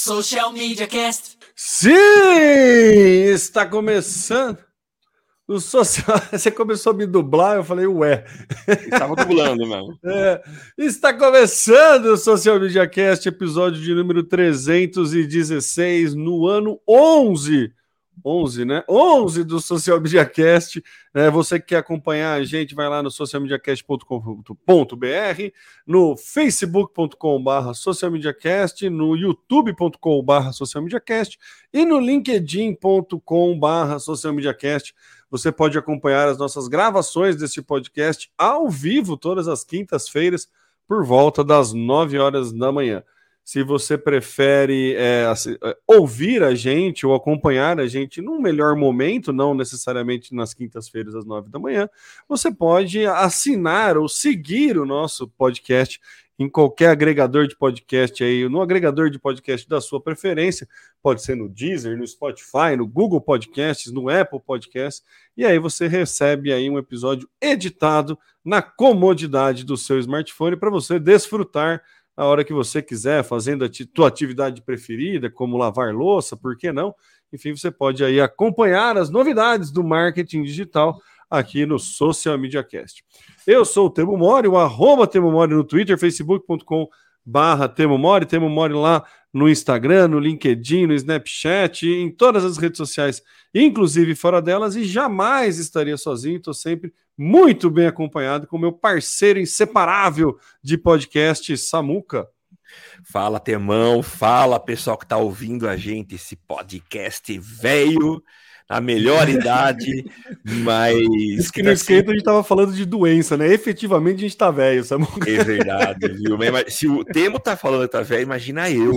Social Media Cast. Sim, está começando. O social... Você começou a me dublar, eu falei, ué. Estava dublando, mano. É, está começando o Social Media Cast, episódio de número 316, no ano 11 11, né? 11 do Social Media Cast. É, você que quer acompanhar a gente, vai lá no socialmediacast.com.br, no facebook.com.br socialmediacast, no youtube.com.br socialmediacast e no linkedin.com.br socialmediacast. Você pode acompanhar as nossas gravações desse podcast ao vivo todas as quintas-feiras por volta das 9 horas da manhã se você prefere é, é, ouvir a gente ou acompanhar a gente num melhor momento, não necessariamente nas quintas-feiras às nove da manhã, você pode assinar ou seguir o nosso podcast em qualquer agregador de podcast aí, no agregador de podcast da sua preferência, pode ser no Deezer, no Spotify, no Google Podcasts, no Apple Podcasts, e aí você recebe aí um episódio editado na comodidade do seu smartphone para você desfrutar a hora que você quiser, fazendo a tua atividade preferida, como lavar louça, por que não? Enfim, você pode aí acompanhar as novidades do marketing digital aqui no Social Media Cast. Eu sou o Temo Mori, o arroba Temo Mori no Twitter, facebook.com barra Temo Mori, Temo Mori lá no Instagram, no LinkedIn, no Snapchat, em todas as redes sociais, inclusive fora delas, e jamais estaria sozinho, estou sempre muito bem acompanhado com meu parceiro inseparável de podcast, Samuca. Fala, Temão, fala pessoal que está ouvindo a gente, esse podcast velho a melhor idade, mas. Isso que no esquenta a gente tava falando de doença, né? Efetivamente a gente tá velho, sabe? É verdade, viu? Mas, se o Temo tá falando que tá velho, imagina eu.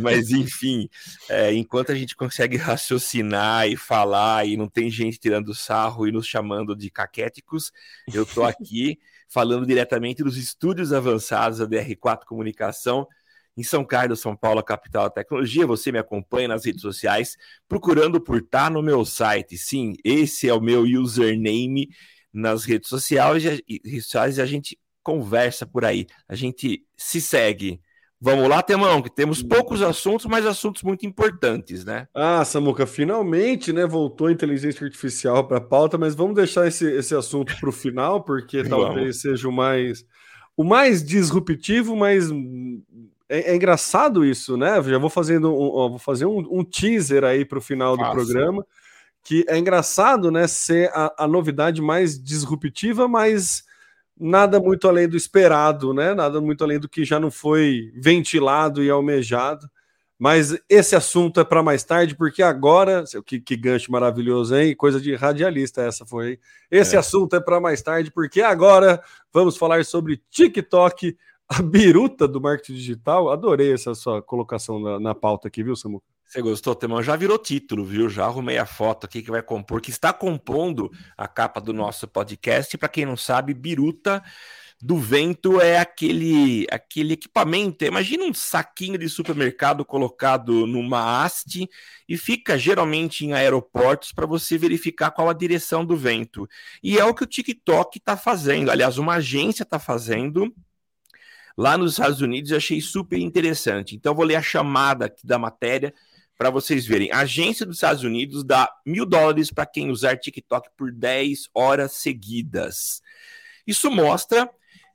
mas enfim, é, enquanto a gente consegue raciocinar e falar e não tem gente tirando sarro e nos chamando de caquéticos, eu tô aqui falando diretamente dos estúdios avançados da DR4 Comunicação em São Carlos, São Paulo, capital da tecnologia. Você me acompanha nas redes sociais, procurando por tá no meu site. Sim, esse é o meu username nas redes sociais, e a gente conversa por aí, a gente se segue. Vamos lá, Temão, que temos poucos assuntos, mas assuntos muito importantes, né? Ah, Samuca, finalmente, né, voltou a inteligência artificial para a pauta, mas vamos deixar esse, esse assunto para o final, porque talvez seja o mais o mais disruptivo, mas é, é, engraçado isso, né? Já vou fazendo um, ó, vou fazer um, um teaser aí para o final do programa, que é engraçado, né? Ser a, a, novidade mais disruptiva, mas nada muito além do esperado, né? Nada muito além do que já não foi ventilado e almejado. Mas esse assunto é para mais tarde, porque agora, que, que gancho maravilhoso, hein? Coisa de radialista essa foi. Esse é. assunto é para mais tarde, porque agora vamos falar sobre TikTok, a biruta do marketing digital. Adorei essa sua colocação na, na pauta aqui, viu, Samu? Você gostou, Temão? Já virou título, viu? Já arrumei a foto aqui que vai compor, que está compondo a capa do nosso podcast. Para quem não sabe, biruta do vento é aquele aquele equipamento. Imagina um saquinho de supermercado colocado numa haste e fica geralmente em aeroportos para você verificar qual a direção do vento. E é o que o TikTok está fazendo. Aliás, uma agência está fazendo lá nos Estados Unidos, eu achei super interessante. Então, vou ler a chamada aqui da matéria para vocês verem. A agência dos Estados Unidos dá mil dólares para quem usar TikTok por 10 horas seguidas. Isso mostra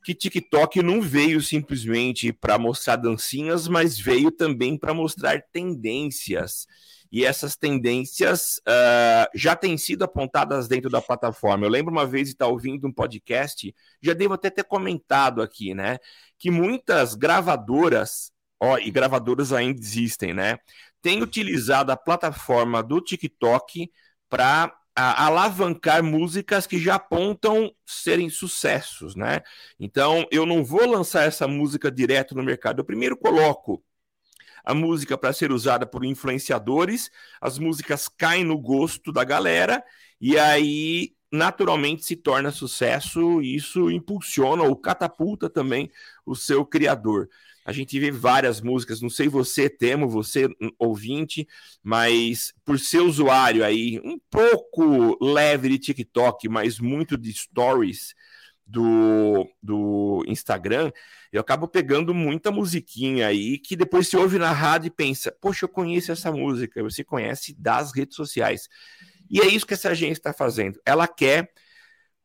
que TikTok não veio simplesmente para mostrar dancinhas, mas veio também para mostrar tendências e essas tendências uh, já têm sido apontadas dentro da plataforma. Eu lembro uma vez de estar ouvindo um podcast, já devo até ter comentado aqui, né? Que muitas gravadoras, ó, e gravadoras ainda existem, né? Têm utilizado a plataforma do TikTok para alavancar músicas que já apontam serem sucessos, né? Então, eu não vou lançar essa música direto no mercado. Eu primeiro coloco a música para ser usada por influenciadores, as músicas caem no gosto da galera e aí naturalmente se torna sucesso e isso impulsiona ou catapulta também o seu criador. A gente vê várias músicas, não sei você, Temo, você ouvinte, mas por ser usuário aí um pouco leve de TikTok, mas muito de stories, do, do Instagram, eu acabo pegando muita musiquinha aí que depois você ouve na rádio e pensa, poxa, eu conheço essa música. Você conhece das redes sociais. E é isso que essa agência está fazendo. Ela quer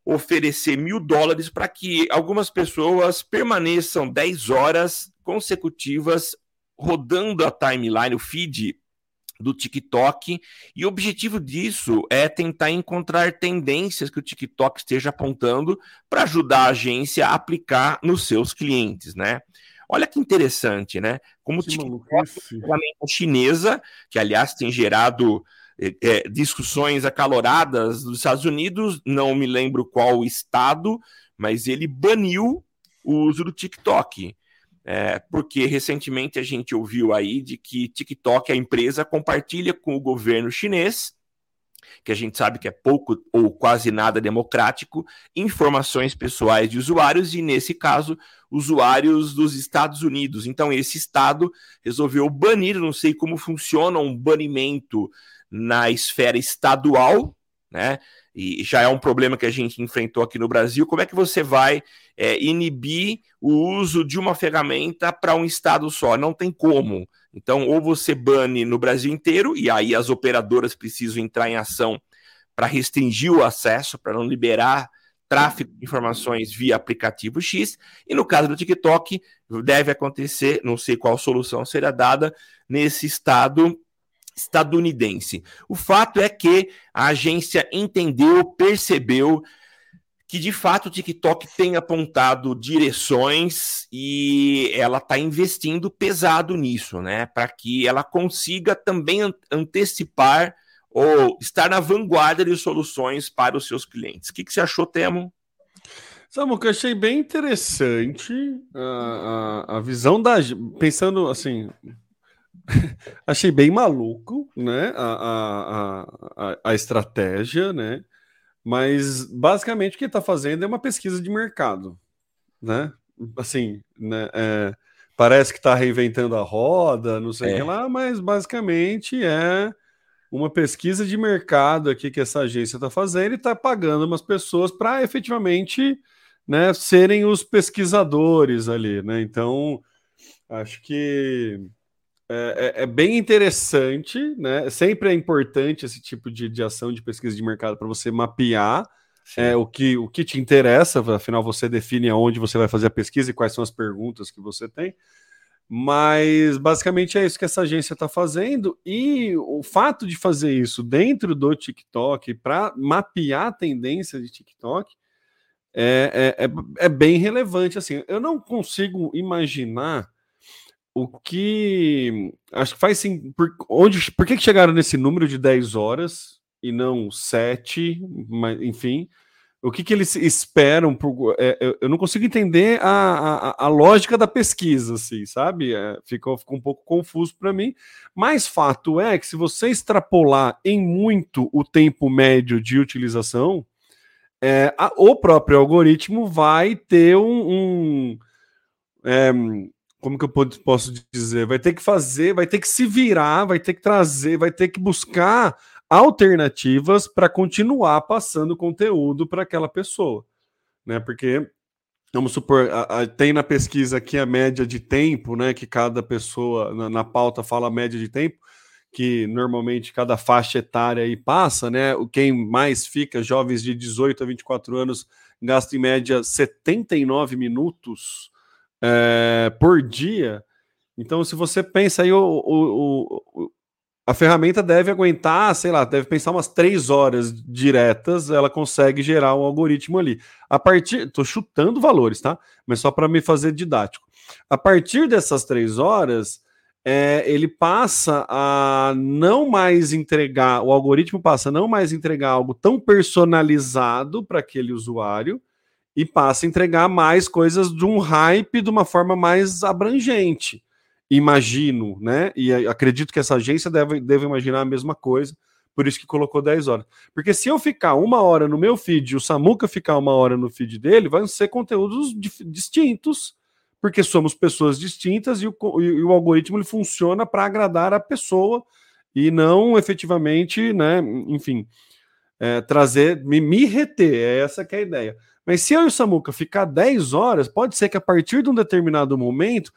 oferecer mil dólares para que algumas pessoas permaneçam 10 horas consecutivas rodando a timeline, o feed do TikTok, e o objetivo disso é tentar encontrar tendências que o TikTok esteja apontando para ajudar a agência a aplicar nos seus clientes, né? Olha que interessante, né? Como que o TikTok é uma chinesa, que aliás tem gerado é, discussões acaloradas dos Estados Unidos, não me lembro qual estado, mas ele baniu o uso do TikTok. É, porque recentemente a gente ouviu aí de que TikTok, a empresa, compartilha com o governo chinês, que a gente sabe que é pouco ou quase nada democrático, informações pessoais de usuários, e nesse caso, usuários dos Estados Unidos. Então, esse estado resolveu banir, não sei como funciona um banimento na esfera estadual, né? E já é um problema que a gente enfrentou aqui no Brasil. Como é que você vai é, inibir o uso de uma ferramenta para um estado só? Não tem como. Então, ou você bane no Brasil inteiro, e aí as operadoras precisam entrar em ação para restringir o acesso, para não liberar tráfego de informações via aplicativo X, e no caso do TikTok, deve acontecer, não sei qual solução será dada, nesse estado estadunidense. O fato é que a agência entendeu, percebeu que de fato o TikTok tem apontado direções e ela está investindo pesado nisso, né? Para que ela consiga também antecipar ou estar na vanguarda de soluções para os seus clientes. O que, que você achou, Temo? Eu achei bem interessante a, a, a visão da. Pensando assim, achei bem maluco, né? A, a, a, a estratégia, né? Mas basicamente o que está fazendo é uma pesquisa de mercado, né? Assim, né? É, parece que está reinventando a roda, não sei o é. que lá, mas basicamente é uma pesquisa de mercado aqui que essa agência está fazendo e está pagando umas pessoas para efetivamente né, serem os pesquisadores ali, né? Então, acho que é, é, é, bem interessante, né? Sempre é importante esse tipo de, de ação de pesquisa de mercado para você mapear é, o, que, o que te interessa, afinal você define aonde você vai fazer a pesquisa e quais são as perguntas que você tem. Mas basicamente é isso que essa agência está fazendo, e o fato de fazer isso dentro do TikTok para mapear a tendência de TikTok é, é, é, é bem relevante. Assim, eu não consigo imaginar o que acho que faz sim. Por, onde, por que, que chegaram nesse número de 10 horas e não 7? Mas, enfim, o que, que eles esperam? Por, é, eu não consigo entender a, a, a, lógica da pesquisa, assim, sabe? É, ficou, ficou um pouco confuso para mim. Mas fato é que se você extrapolar em muito o tempo médio de utilização, é, a, o próprio algoritmo vai ter um, um é, como que eu posso dizer? Vai ter que fazer, vai ter que se virar, vai ter que trazer, vai ter que buscar alternativas para continuar passando conteúdo para aquela pessoa, né? Porque vamos supor, a, a, tem na pesquisa aqui a média de tempo, né? Que cada pessoa na, na, pauta fala a média de tempo, que normalmente cada faixa etária aí passa, né? Quem mais fica, jovens de 18 a 24 anos, gasta em média 79 minutos é, por dia. Então, se você pensa aí, o, o, o, a ferramenta deve aguentar, sei lá, deve pensar umas três horas diretas, ela consegue gerar um algoritmo ali. A partir, tô chutando valores, tá? Mas só para me fazer didático. A partir dessas três horas, é, ele passa a não mais entregar, o algoritmo passa a não mais entregar algo tão personalizado para aquele usuário, e passa a entregar mais coisas de um hype de uma forma mais abrangente. Imagino, né? E acredito que essa agência deve, deve imaginar a mesma coisa, por isso que colocou 10 horas. Porque se eu ficar uma hora no meu feed e o Samuca ficar uma hora no feed dele, vão ser conteúdos distintos, porque somos pessoas distintas e o, e o algoritmo ele funciona para agradar a pessoa e não efetivamente, né? Enfim, é, trazer, me, me reter, é essa que é a ideia. Mas se eu e o Samuca ficar 10 horas, pode ser que a partir de um determinado momento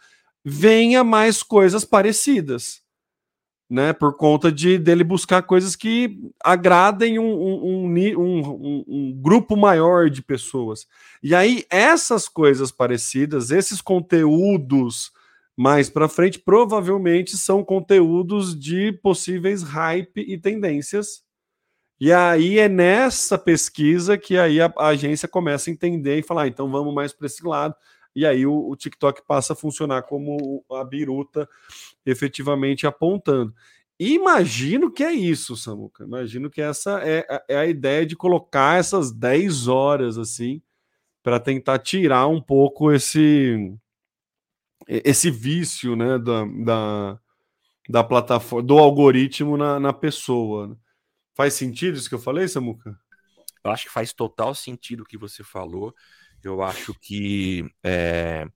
venha mais coisas parecidas né? Por conta de dele buscar coisas que agradem um, um, um, um, grupo maior de pessoas. E aí, essas coisas parecidas, esses conteúdos mais para frente, provavelmente são conteúdos de possíveis hype e tendências. E aí é nessa pesquisa que aí a, a agência começa a entender e falar, ah, então vamos mais para esse lado e aí o, o TikTok passa a funcionar como a biruta efetivamente apontando. Imagino que é isso, Samuca. Imagino que essa é, é a ideia de colocar essas 10 horas assim para tentar tirar um pouco esse esse vício né, da, da, da plataforma, do algoritmo na, na pessoa. Faz sentido isso que eu falei, Samuca? Eu acho que faz total sentido o que você falou. Eu acho que é,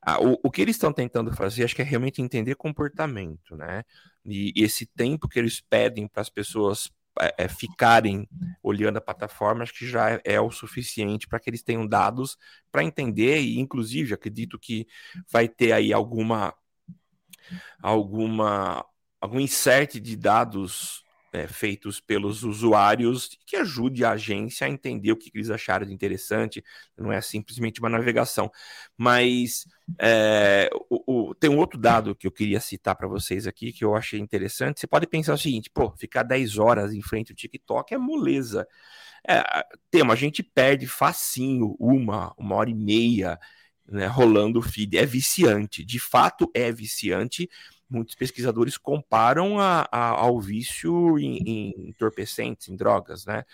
a, o, o, que eles estão tentando fazer, acho que é realmente entender comportamento, né? E, e esse tempo que eles pedem para as pessoas é, é, ficarem olhando a plataforma, acho que já é, o suficiente para que eles tenham dados para entender, e inclusive acredito que vai ter aí alguma alguma algum insert de dados é, feitos pelos usuários que ajude a agência a entender o que eles acharam de interessante. Não é simplesmente uma navegação. Mas é, o, o, tem um outro dado que eu queria citar para vocês aqui que eu achei interessante. Você pode pensar o seguinte: pô, ficar 10 horas em frente ao TikTok é moleza. É, tema, a gente perde facinho uma, uma hora e meia né, rolando o feed. É viciante, de fato é viciante muitos pesquisadores comparam a, a, ao vício em, em, entorpecentes, em drogas, né?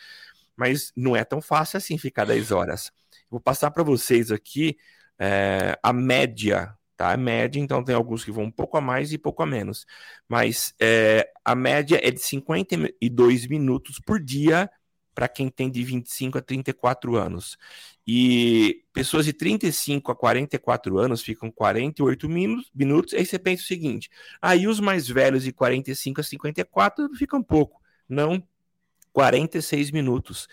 Mas não é tão fácil assim ficar 10 horas. Vou passar para vocês aqui é, a média, tá? A média, então tem alguns que vão um pouco a mais e pouco a menos. Mas é, a média é de 52 minutos por dia para quem tem de 25 a 34 anos. E pessoas de 35 a 44 anos ficam 48 minutos. Aí você pensa o seguinte: aí os mais velhos de 45 a 54 ficam pouco. Não, 46 minutos.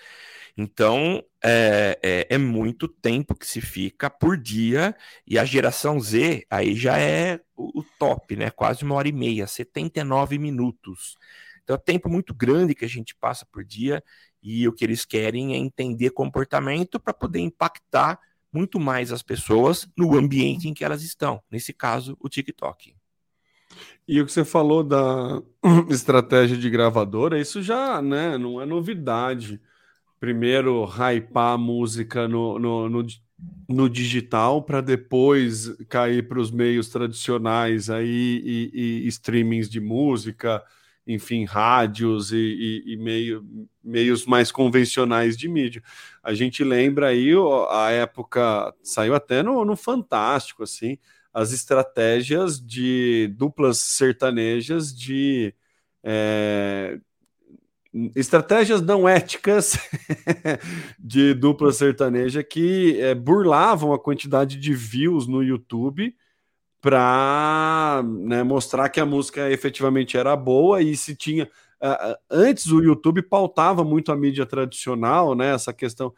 Então é, é, é, muito tempo que se fica por dia, e a geração Z aí já é o, o top, né? Quase uma hora e meia, 79 minutos. Então é tempo muito grande que a gente passa por dia e o que eles querem é entender comportamento para poder impactar muito mais as pessoas no ambiente em que elas estão. Nesse caso, o TikTok. E o que você falou da estratégia de gravadora, isso já né, não é novidade. Primeiro, hypar a música no, no, no, no digital para depois cair para os meios tradicionais aí e, e, e streamings de música enfim, rádios e, e, e meio, meios mais convencionais de mídia. A gente lembra aí a época, saiu até no, no Fantástico, assim, as estratégias de duplas sertanejas de. É, estratégias não éticas de dupla sertaneja que é, burlavam a quantidade de views no YouTube para né, mostrar que a música efetivamente era boa e se tinha. Uh, antes o YouTube pautava muito a mídia tradicional, né? Essa questão,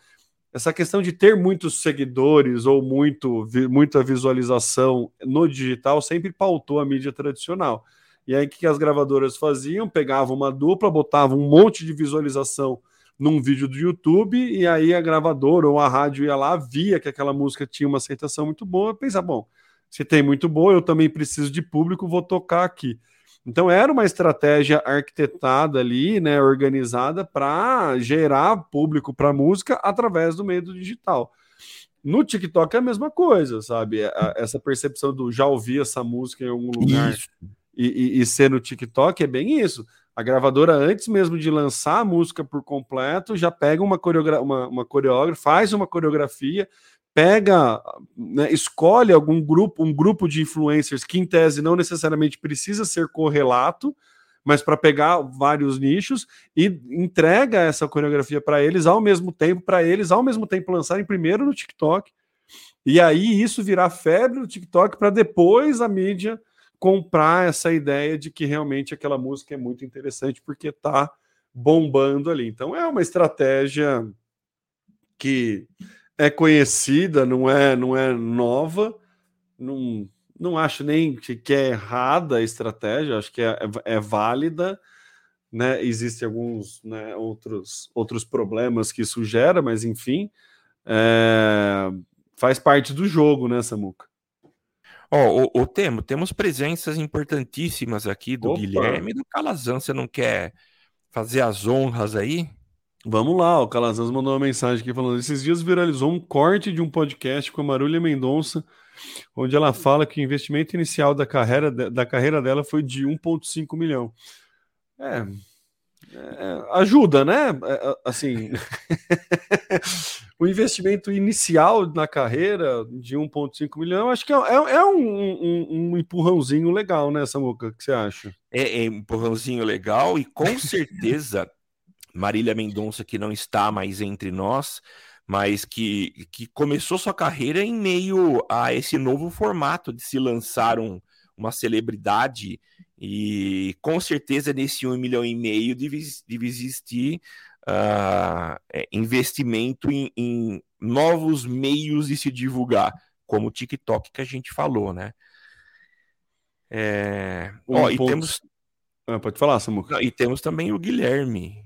essa questão de ter muitos seguidores ou muito, vi, muita visualização no digital sempre pautou a mídia tradicional. E aí o que as gravadoras faziam? Pegavam uma dupla, botavam um monte de visualização num vídeo do YouTube, e aí a gravadora ou a rádio ia lá, via que aquela música tinha uma aceitação muito boa, pensa, bom, se tem muito boa, eu também preciso de público, vou tocar aqui. Então era uma estratégia arquitetada ali, né, organizada para gerar público para música através do meio do digital. No TikTok é a mesma coisa, sabe? Essa percepção do já ouvi essa música em algum lugar e, e, e, ser no TikTok é bem isso. A gravadora, antes mesmo de lançar a música por completo, já pega uma, coreogra uma, uma coreógrafa, faz uma coreografia, pega, né, escolhe algum grupo, um grupo de influencers que em tese não necessariamente precisa ser correlato, mas para pegar vários nichos e entrega essa coreografia para eles ao mesmo tempo, para eles ao mesmo tempo lançarem primeiro no TikTok. E aí isso virar febre no TikTok para depois a mídia comprar essa ideia de que realmente aquela música é muito interessante porque está bombando ali. Então é uma estratégia que é conhecida, não é, não é nova. Não, não acho nem que é errada a estratégia, acho que é, é, é válida. Né? Existem alguns né, outros, outros problemas que isso gera, mas enfim, é, faz parte do jogo, né, Samuca? Ó, oh, o, o Temo, temos presenças importantíssimas aqui do Opa. Guilherme e do Calazan. Você não quer fazer as honras aí? Vamos lá, o Calazans mandou uma mensagem aqui falando: esses dias viralizou um corte de um podcast com a Marulha Mendonça, onde ela fala que o investimento inicial da carreira, da carreira dela foi de 1,5 milhão. É, é, ajuda, né? É, é assim, o investimento inicial na carreira de 1,5 milhão, acho que é, é, é um, um, um, empurrãozinho legal, né, Samuca? O que você acha? É, é um empurrãozinho legal e com certeza Marília Mendonça, que não está mais entre nós, mas que, que começou sua carreira em meio a esse novo formato de se lançar um, uma celebridade e com certeza nesse um milhão e meio deve, deve existir uh, investimento em, em, novos meios de se divulgar, como o TikTok que a gente falou, né? É... Um Ó, e temos. Ah, pode falar, Samuca. E temos também o Guilherme.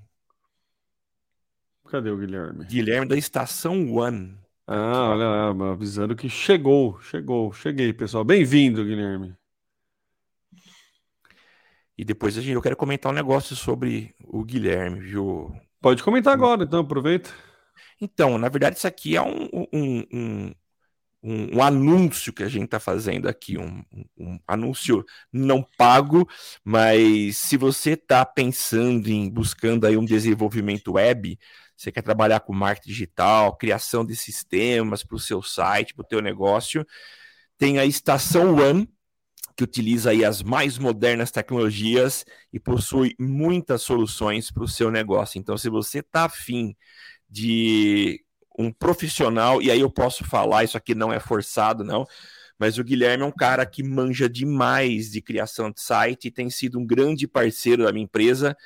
Cadê o Guilherme? Guilherme da Estação One. Ah, olha lá, avisando que chegou, chegou, cheguei, pessoal. Bem-vindo, Guilherme. E depois a gente, eu quero comentar um negócio sobre o Guilherme, viu? Pode comentar agora, então, aproveita. Então, na verdade, isso aqui é um, um, um, um, um anúncio que a gente está fazendo aqui, um, um, anúncio não pago, mas se você está pensando em buscando aí um desenvolvimento web, você quer trabalhar com marketing digital, criação de sistemas para o seu site, para o teu negócio, tem a Estação One, que utiliza aí as mais modernas tecnologias e possui muitas soluções para o seu negócio. Então, se você está afim de um profissional, e aí eu posso falar, isso aqui não é forçado, não, mas o Guilherme é um cara que manja demais de criação de site e tem sido um grande parceiro da minha empresa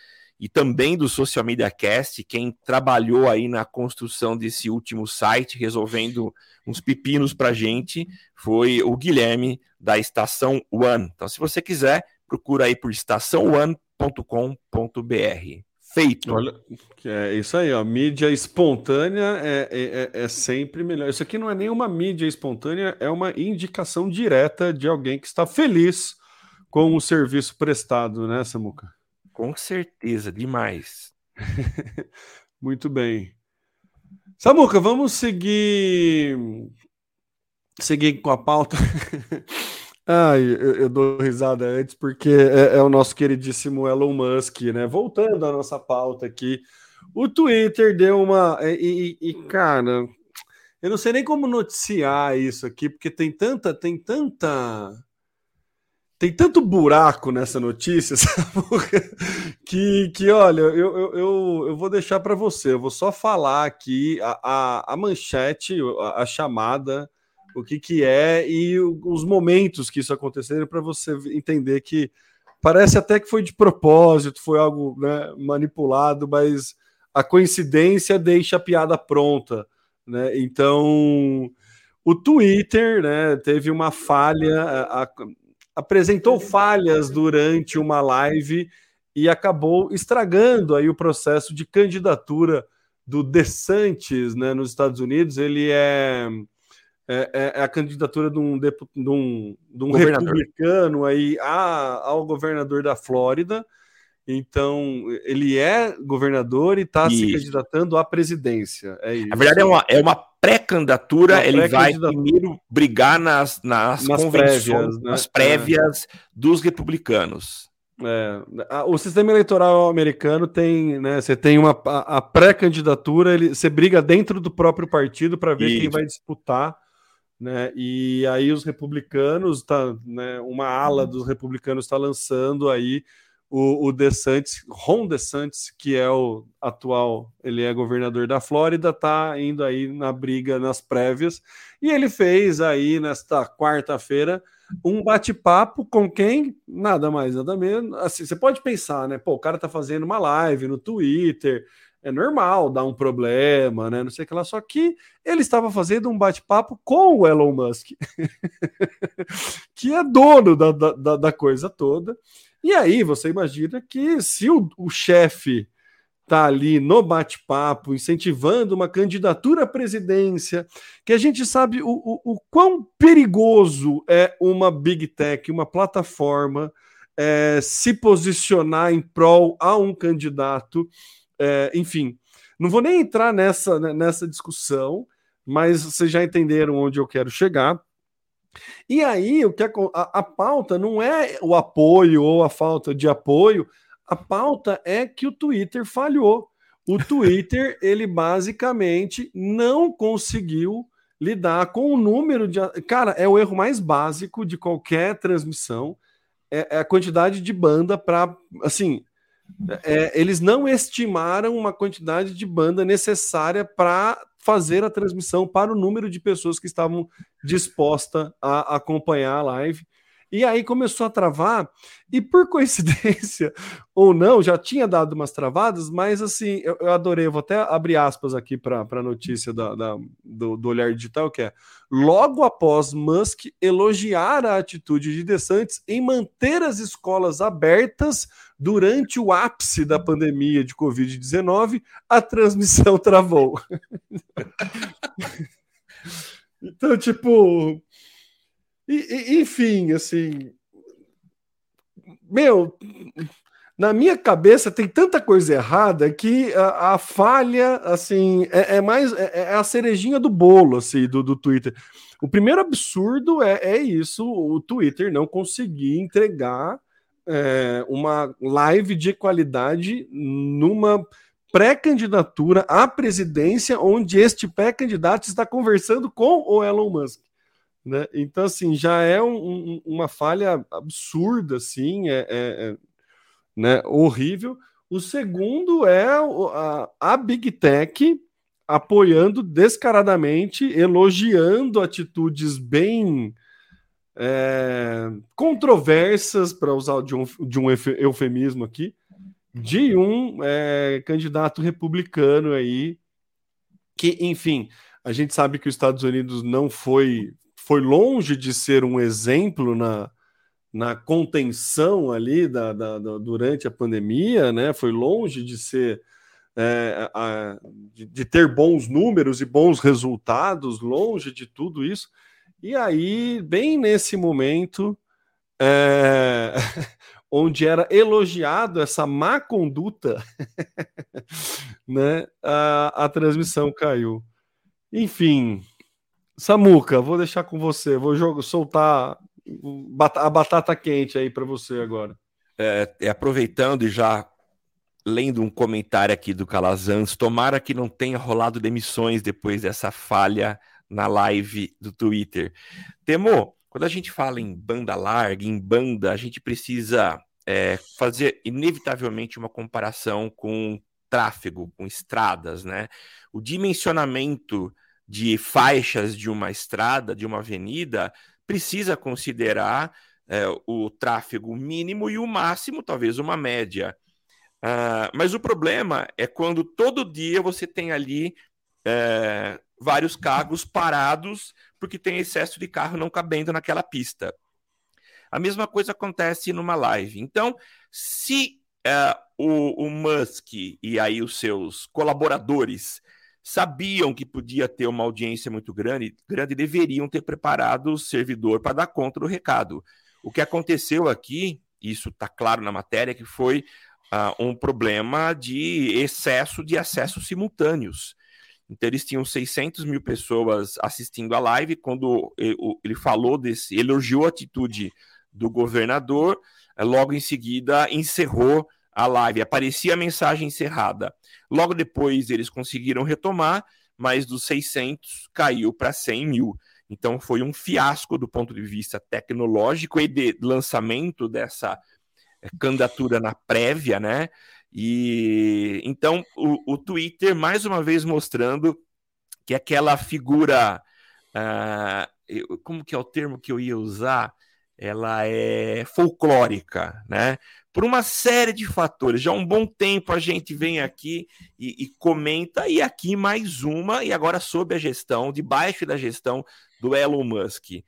e também do Social Media Cast, quem trabalhou aí na construção desse último site, resolvendo uns pepinos para gente, foi o Guilherme da Estação One. Então, se você quiser, procura aí por estaçãoone.com.br. Feito. Olha, é isso aí, ó. Mídia espontânea é, é, é, é sempre melhor. Isso aqui não é nenhuma mídia espontânea, é uma indicação direta de alguém que está feliz com o serviço prestado, né, Samuca? Com certeza, demais. Muito bem. Samuca, vamos seguir seguir com a pauta. Ai, eu, eu, dou risada antes porque é, é, o nosso queridíssimo Elon Musk, né? Voltando à nossa pauta aqui, o Twitter deu uma e, e, e cara, eu não sei nem como noticiar isso aqui porque tem tanta tem tanta tem tanto buraco nessa notícia, que, que olha, eu, eu, eu, eu vou deixar para você, eu vou só falar aqui a, a, a manchete, a, a, chamada, o que, que é e os momentos que isso aconteceram para você entender que parece até que foi de propósito, foi algo né, manipulado, mas a coincidência deixa a piada pronta. Né? Então, o Twitter né, teve uma falha. A, apresentou falhas durante uma live e acabou estragando aí o processo de candidatura do DeSantis né, nos Estados Unidos. Ele é, é, é, é a candidatura de um, de um, de um republicano aí a, ao governador da Flórida. Então, ele é governador e está se candidatando à presidência. É isso. Na verdade, é uma, é uma pré-candidatura, pré ele vai primeiro brigar nas, nas, nas prévias, né? nas prévias é. dos republicanos. É, o sistema eleitoral americano tem, né? Você tem uma a, a pré-candidatura, ele você briga dentro do próprio partido para ver Isso. quem vai disputar, né? E aí os republicanos tá, né? Uma ala dos republicanos está lançando aí o, o DeSantis, Ron DeSantis, que é o atual, ele é governador da Flórida, está indo aí na briga nas prévias, e ele fez aí nesta quarta-feira um bate-papo com quem? Nada mais, nada menos. Assim, você pode pensar, né? Pô, o cara tá fazendo uma live no Twitter, é normal dar um problema, né? Não sei o que lá. Só que ele estava fazendo um bate-papo com o Elon Musk, que é dono da, da, da, coisa toda. E aí você imagina que se o, o chefe está ali no bate-papo, incentivando uma candidatura à presidência, que a gente sabe o, o, o, quão perigoso é uma big tech, uma plataforma, é, se posicionar em prol a um candidato. É, enfim, não vou nem entrar nessa, né, nessa discussão, mas vocês já entenderam onde eu quero chegar. E aí, o que a, a, a pauta não é o apoio ou a falta de apoio, a pauta é que o Twitter falhou. O Twitter, ele basicamente não conseguiu lidar com o número de. Cara, é o erro mais básico de qualquer transmissão. É, é a quantidade de banda para. Assim, é, eles não estimaram uma quantidade de banda necessária para fazer a transmissão para o número de pessoas que estavam dispostas a acompanhar a live. E aí começou a travar, e por coincidência ou não, já tinha dado umas travadas, mas assim, eu, eu adorei, eu vou até abrir aspas aqui para a notícia da, da do, do, Olhar Digital, que é logo após Musk elogiar a atitude de DeSantis em manter as escolas abertas durante o ápice da pandemia de Covid-19, a transmissão travou. então, tipo e, enfim, assim. Meu, na minha cabeça tem tanta coisa errada que a, a falha, assim, é, é mais. É, é, a cerejinha do bolo, assim, do, do Twitter. O primeiro absurdo é, é isso: o Twitter não conseguir entregar é, uma live de qualidade numa pré-candidatura à presidência, onde este pré-candidato está conversando com o Elon Musk. Né? Então, assim, já é um, um, uma falha absurda, assim, é, é, é né, horrível. O segundo é a, a Big Tech apoiando descaradamente, elogiando atitudes bem é, controversas, para usar de um, de um eufemismo aqui, de um é, candidato republicano aí, que, enfim, a gente sabe que os Estados Unidos não foi foi longe de ser um exemplo na, na contenção ali da, da, da durante a pandemia, né? Foi longe de ser é, a, de, de, ter bons números e bons resultados, longe de tudo isso. E aí, bem nesse momento, é, onde era elogiado essa má conduta, né? A, a transmissão caiu. Enfim, Samuca, vou deixar com você. Vou jogo, soltar a batata quente aí para você agora. É, é, aproveitando e já lendo um comentário aqui do Calazans, tomara que não tenha rolado demissões depois dessa falha na live do Twitter. Temo, quando a gente fala em banda larga, em banda, a gente precisa é, fazer inevitavelmente uma comparação com tráfego, com estradas, né? O dimensionamento de faixas de uma estrada, de uma avenida, precisa considerar é, o tráfego mínimo e o máximo, talvez uma média. Uh, mas o problema é quando todo dia você tem ali é, vários carros parados porque tem excesso de carro não cabendo naquela pista. A mesma coisa acontece numa live. Então, se uh, o, o Musk e aí os seus colaboradores sabiam que podia ter uma audiência muito grande, grande deveriam ter preparado o servidor para dar conta do recado. O que aconteceu aqui, isso está claro na matéria, que foi uh, um problema de excesso de acessos simultâneos. Então, eles tinham 600 mil pessoas assistindo a live. Quando ele falou desse, elogiou a atitude do governador, eh, logo em seguida encerrou a live, aparecia a mensagem encerrada. Logo depois eles conseguiram retomar, mas dos 600 caiu para 100 mil. Então foi um fiasco do ponto de vista tecnológico e de lançamento dessa eh, candidatura na prévia, né? E então o, o Twitter mais uma vez mostrando que aquela figura, uh, como que é o termo que eu ia usar? Ela é folclórica, né? Por uma série de fatores. Já há um bom tempo a gente vem aqui e, e comenta, e aqui mais uma, e agora sob a gestão, debaixo da gestão do Elon Musk.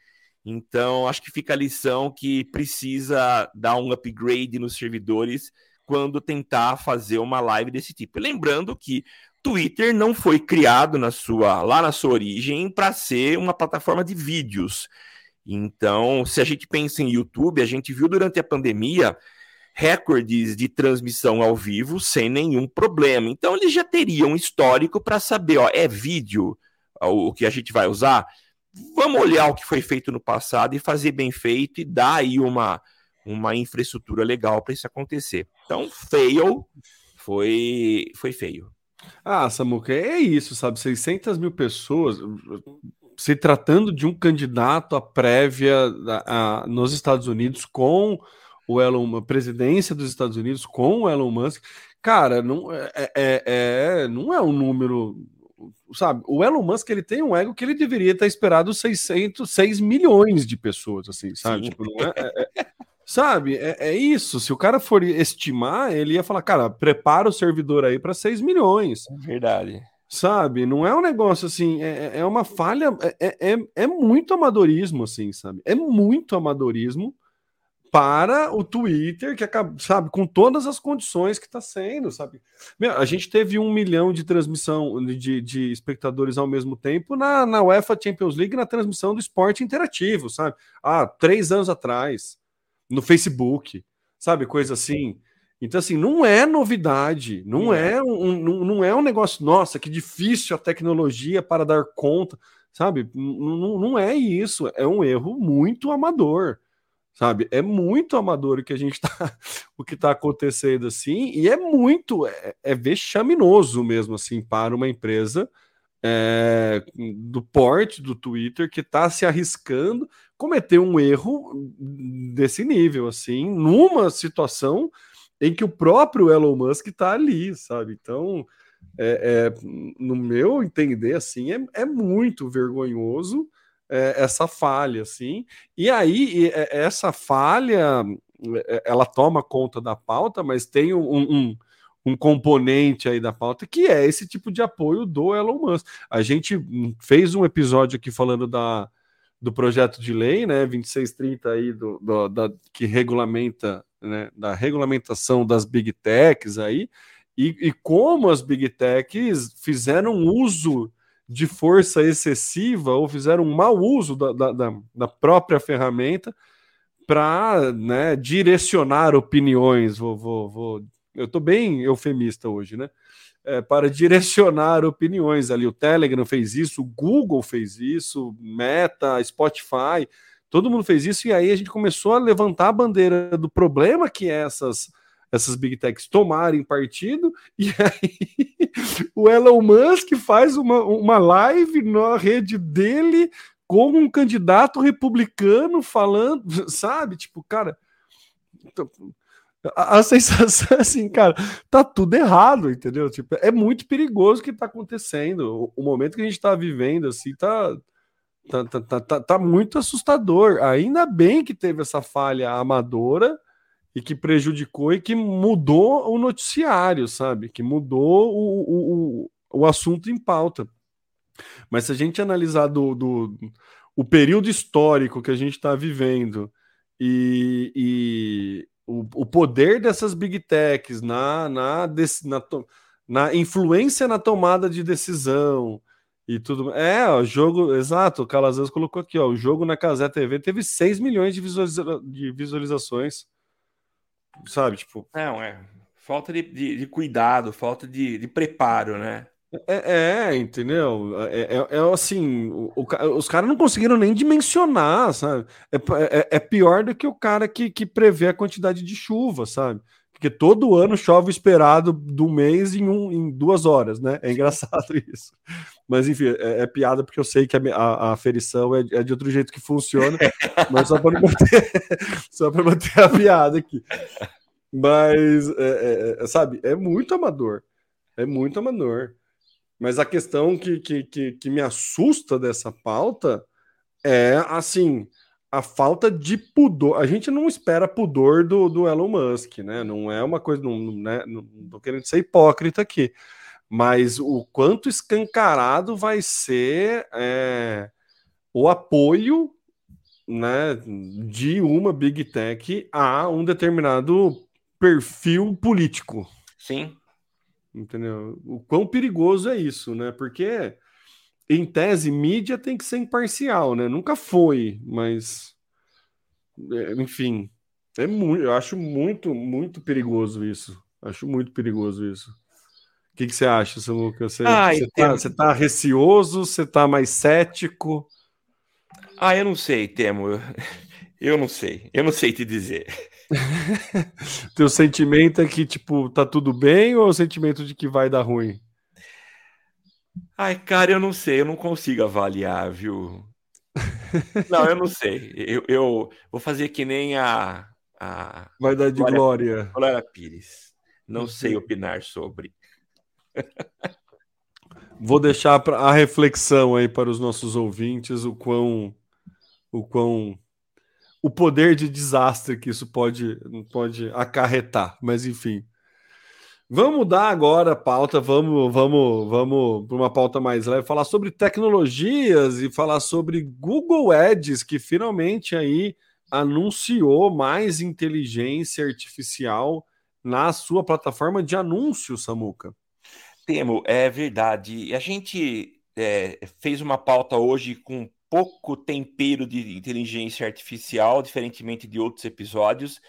Então, acho que fica a lição que precisa dar um upgrade nos servidores quando tentar fazer uma live desse tipo. Lembrando que Twitter não foi criado na sua lá na sua origem para ser uma plataforma de vídeos. Então, se a gente pensa em YouTube, a gente viu durante a pandemia recordes de transmissão ao vivo sem nenhum problema. Então, eles já teriam histórico para saber, ó, é vídeo o que a gente vai usar. Vamos olhar o que foi feito no passado e fazer bem feito e dar aí uma, uma infraestrutura legal para isso acontecer. Então, fail foi, foi feio. Ah, Samuca, é isso, sabe? 600 mil pessoas se tratando de um candidato à prévia a, a, nos Estados Unidos com o Elon, a presidência dos Estados Unidos com o Elon Musk, cara, não é, é, é, é não é um número, sabe? O Elon Musk ele tem um ego que ele deveria ter esperado 600, 6 milhões de pessoas, assim, sabe? Tipo, é, é, é, sabe? É, isso. Se o cara for estimar, ele ia falar, cara, prepara o servidor aí para 6 milhões. Verdade sabe? Não é um negócio assim, é, é, é uma falha, é, é, é muito amadorismo, assim, sabe? É muito amadorismo para o Twitter, que acaba, sabe, com todas as condições que está sendo, sabe? Meu, a gente teve um milhão de transmissão de, de espectadores ao mesmo tempo na, na UEFA Champions League, na transmissão do esporte interativo, sabe? Ah, três anos atrás, no Facebook, sabe? Coisa assim. Então, assim, não é novidade, não, é. é um, não, não é um negócio, nossa, que difícil a tecnologia para dar conta, sabe? Não, não é isso, é um erro muito amador sabe? É muito amador o que a gente tá, o que está acontecendo assim, e é muito, é, é vexaminoso mesmo assim para uma empresa é, do porte do Twitter que está se arriscando cometer um erro desse nível, assim, numa situação em que o próprio Elon Musk está ali, sabe? Então, é, é, no meu entender, assim, é, é muito vergonhoso é, essa falha, assim. E aí, é, essa falha, é, ela toma conta da pauta, mas tem um, um, um, componente aí da pauta que é esse tipo de apoio do Elon Musk. A gente fez um episódio aqui falando da, do projeto de lei, né, 2630 aí, do, do da, que regulamenta, né, da regulamentação das big techs aí, e, e como as big techs fizeram uso de força excessiva ou fizeram um mau uso da, da, da própria ferramenta para né, direcionar opiniões. Vou, vou, vou... Eu estou bem eufemista hoje, né? É, para direcionar opiniões ali. O Telegram fez isso, o Google fez isso, Meta, Spotify, todo mundo fez isso, e aí a gente começou a levantar a bandeira do problema que é essas essas big techs tomarem partido, e aí o Elon Musk faz uma, uma live na rede dele com um candidato republicano falando, sabe? Tipo, cara, a, a sensação é assim, cara, tá tudo errado, entendeu? Tipo, é muito perigoso o que tá acontecendo. O, o momento que a gente tá vivendo, assim, tá, tá, tá, tá, tá muito assustador. Ainda bem que teve essa falha amadora, e que prejudicou e que mudou o noticiário, sabe? Que mudou o, o, o assunto em pauta. Mas se a gente analisar do, do o período histórico que a gente está vivendo e, e o, o, poder dessas big techs na, na, na, na influência na tomada de decisão e tudo. É, o jogo, exato, o Calazans colocou aqui, ó, o jogo na Casé TV teve 6 milhões de, visualiza, de visualizações sabe? Tipo. Não, é. Falta de, de, de cuidado, falta de, de preparo, né? É, é, entendeu? É, é, é assim, o, o, os caras não conseguiram nem dimensionar, sabe? É, é, é, pior do que o cara que, que prevê a quantidade de chuva, sabe? Porque todo ano chove o esperado do mês em, um, em duas horas, né? É engraçado isso. Mas enfim, é, é piada porque eu sei que a, a, é, é, de outro jeito que funciona, mas só para manter, só para manter a piada aqui. Mas, é, é, sabe, é muito amador. É muito amador. Mas a questão que, que, que, que me assusta dessa pauta é, assim, a falta de pudor. A gente não espera pudor do, do Elon Musk, né? Não é uma coisa, não, né? não tô querendo ser hipócrita aqui, mas o quanto escancarado vai ser é, o apoio né, de uma Big Tech a um determinado perfil político. Sim. Entendeu? O quão perigoso é isso, né? Porque em tese, mídia tem que ser imparcial, né? Nunca foi, mas é, enfim, é muito, eu acho muito, muito perigoso isso. Acho muito perigoso isso. O que, que você acha, Samuca? Você, Ai, você, tá, você tá receoso? Você tá mais cético? Ah, eu não sei, Temo. Eu não sei. Eu não sei te dizer. Teu sentimento é que, tipo, tá tudo bem ou é o sentimento de que vai dar ruim? Ai, cara, eu não sei, eu não consigo avaliar, viu? Não, eu não sei. Eu, eu vou fazer que nem a. a Vai dar de glória. Glória Pires. Não sei opinar sobre. Vou deixar a reflexão aí para os nossos ouvintes o quão. O quão. O poder de desastre que isso pode, pode acarretar. Mas, enfim. Vamos mudar agora a pauta, vamos, vamos, vamos para uma pauta mais leve, falar sobre tecnologias e falar sobre Google Ads, que finalmente aí anunciou mais inteligência artificial na sua plataforma de anúncios, Samuca. Temo, é verdade. A gente é, fez uma pauta hoje com pouco tempero de inteligência artificial, diferentemente de outros episódios.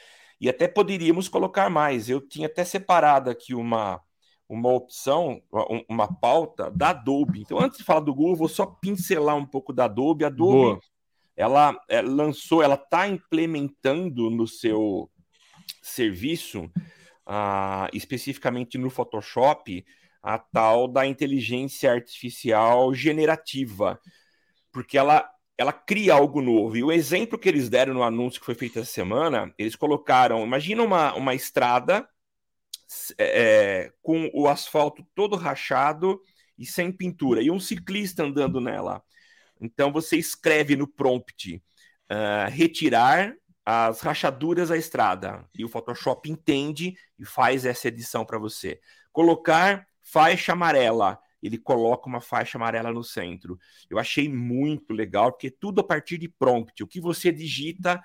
E até poderíamos colocar mais. Eu tinha até separado aqui uma, uma opção, uma pauta da Adobe. Então, antes de falar do Google, vou só pincelar um pouco da Adobe. A Adobe, Boa. ela é, lançou, ela está implementando no seu serviço, uh, especificamente no Photoshop, a tal da inteligência artificial generativa, porque ela ela cria algo novo. E o exemplo que eles deram no anúncio que foi feito essa semana, eles colocaram, imagina uma, uma estrada é, com o asfalto todo rachado e sem pintura, e um ciclista andando nela. Então você escreve no prompt uh, retirar as rachaduras da estrada, e o Photoshop entende e faz essa edição para você. Colocar faixa amarela, ele coloca uma faixa amarela no centro. Eu achei muito legal, porque tudo a partir de prompt. O que você digita,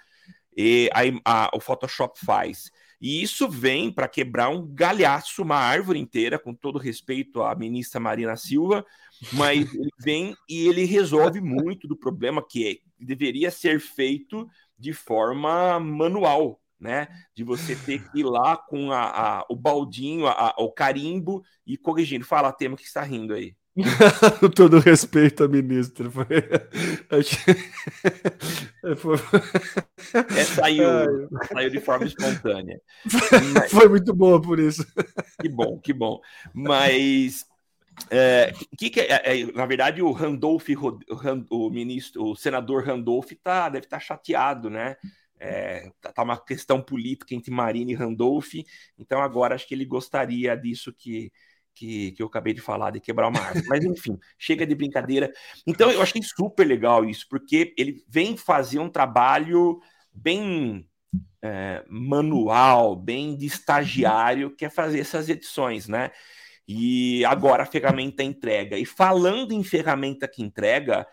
e a, a, o Photoshop faz. E isso vem para quebrar um galhaço, uma árvore inteira, com todo respeito à ministra Marina Silva, mas ele vem e ele resolve muito do problema que é, deveria ser feito de forma manual né? De você ter que ir lá com a, a o baldinho, a, o carimbo e corrigindo. Fala, Tema, que está rindo aí. Todo respeito à ministra. Foi... Foi... É, saiu, saiu de forma espontânea. Mas... Foi muito boa por isso. Que bom, que bom. Mas é, que, que é, é, na verdade o Randolph, o, o ministro, o senador Randolph tá, deve estar tá chateado, né? É, tá, tá uma questão política entre Marina e Randolph, então agora acho que ele gostaria disso que, que, que eu acabei de falar, de quebrar uma árvore. Mas enfim, chega de brincadeira. Então eu achei super legal isso, porque ele vem fazer um trabalho bem é, manual, bem de estagiário, que é fazer essas edições, né? E agora a ferramenta entrega. E falando em ferramenta que entrega,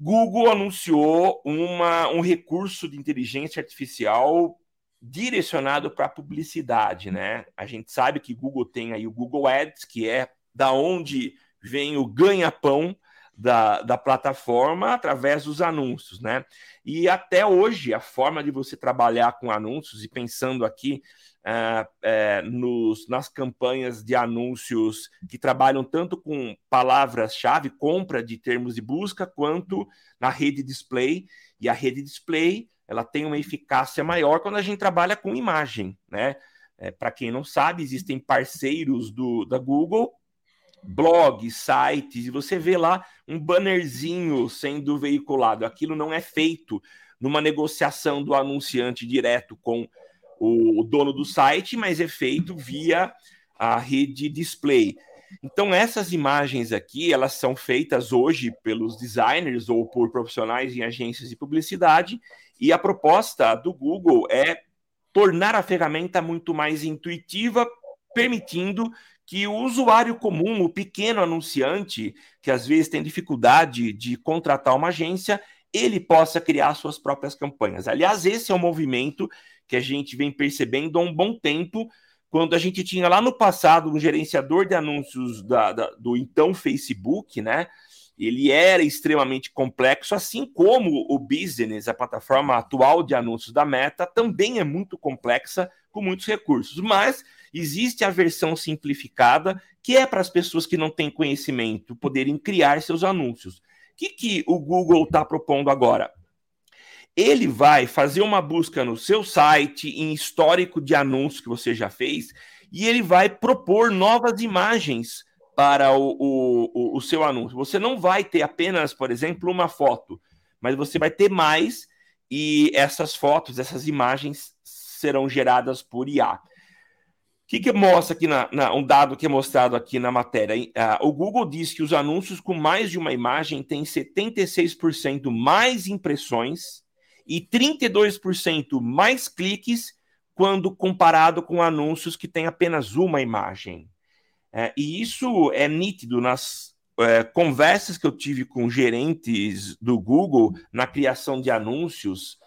Google anunciou uma, um recurso de inteligência artificial direcionado para publicidade, né? A gente sabe que Google tem aí o Google Ads, que é da onde vem o ganha-pão da, da plataforma através dos anúncios, né? E até hoje, a forma de você trabalhar com anúncios, e pensando aqui uh, uh, nos, nas campanhas de anúncios que trabalham tanto com palavras-chave, compra de termos de busca, quanto na rede display. E a rede display ela tem uma eficácia maior quando a gente trabalha com imagem, né? É, Para quem não sabe, existem parceiros do, da Google, blogs, sites, e você vê lá um bannerzinho sendo veiculado. Aquilo não é feito numa negociação do anunciante direto com o, o dono do site, mas é feito via a rede display. Então, essas imagens aqui, elas são feitas hoje pelos designers ou por profissionais em agências de publicidade, e a proposta do Google é tornar a ferramenta muito mais intuitiva, permitindo que o usuário comum, o pequeno anunciante, que às vezes tem dificuldade de contratar uma agência, ele possa criar suas próprias campanhas. Aliás, esse é um movimento que a gente vem percebendo há um bom tempo, quando a gente tinha lá no passado um gerenciador de anúncios da, da, do então Facebook, né? Ele era extremamente complexo, assim como o business, a plataforma atual de anúncios da Meta, também é muito complexa, com muitos recursos. Mas existe a versão simplificada, que é para as pessoas que não têm conhecimento poderem criar seus anúncios. O que, que o Google está propondo agora? Ele vai fazer uma busca no seu site, em histórico de anúncios que você já fez, e ele vai propor novas imagens para o, o, o, seu anúncio. Você não vai ter apenas, por exemplo, uma foto, mas você vai ter mais, e essas fotos, essas imagens serão geradas por IA. O que, que mostra aqui na, na, um dado que é mostrado aqui na matéria? Uh, o Google diz que os anúncios com mais de uma imagem têm 76% mais impressões e 32% mais cliques quando comparado com anúncios que têm apenas uma imagem. É, e isso é nítido nas é, conversas que eu tive com gerentes do Google na criação de anúncios.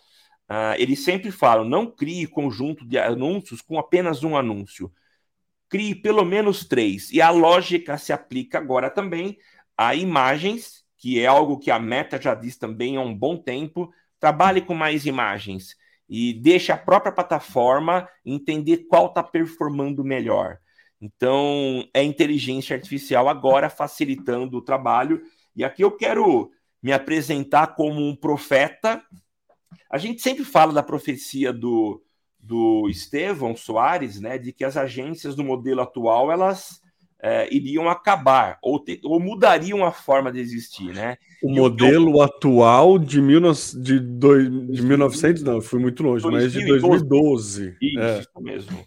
Uh, eles sempre falam: não crie conjunto de anúncios com apenas um anúncio. Crie pelo menos três. E a lógica se aplica agora também a imagens, que é algo que a Meta já diz também há um bom tempo trabalhe com mais imagens e deixe a própria plataforma entender qual está performando melhor. Então, é inteligência artificial agora facilitando o trabalho. E aqui eu quero me apresentar como um profeta. A gente sempre fala da profecia do, do Estevão Soares, né, de que as agências do modelo atual elas é, iriam acabar ou, te, ou mudariam a forma de existir, né? O e modelo atual de, mil, de, dois, de 1900, não, fui muito longe, 2012. mas de 2012. Isso, é. isso mesmo.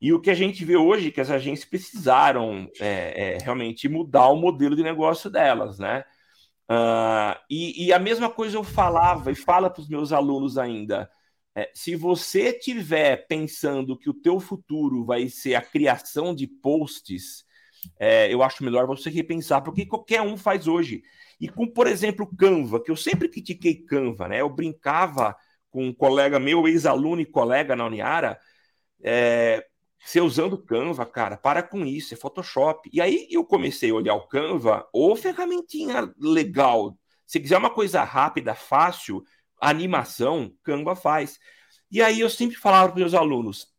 E o que a gente vê hoje é que as agências precisaram é, é, realmente mudar o modelo de negócio delas, né? Uh, e, e, a mesma coisa eu falava e fala para os meus alunos ainda. É, se você tiver pensando que o teu futuro vai ser a criação de posts, é, eu acho melhor você repensar, porque qualquer um faz hoje. E com, por exemplo, Canva, que eu sempre critiquei Canva, né? Eu brincava com um colega meu, ex-aluno e colega na Uniara, é, você usando Canva, cara, para com isso, é Photoshop. E aí eu comecei a olhar o Canva, ou ferramentinha legal. Se quiser uma coisa rápida, fácil, animação, Canva faz. E aí eu sempre falava para os meus alunos,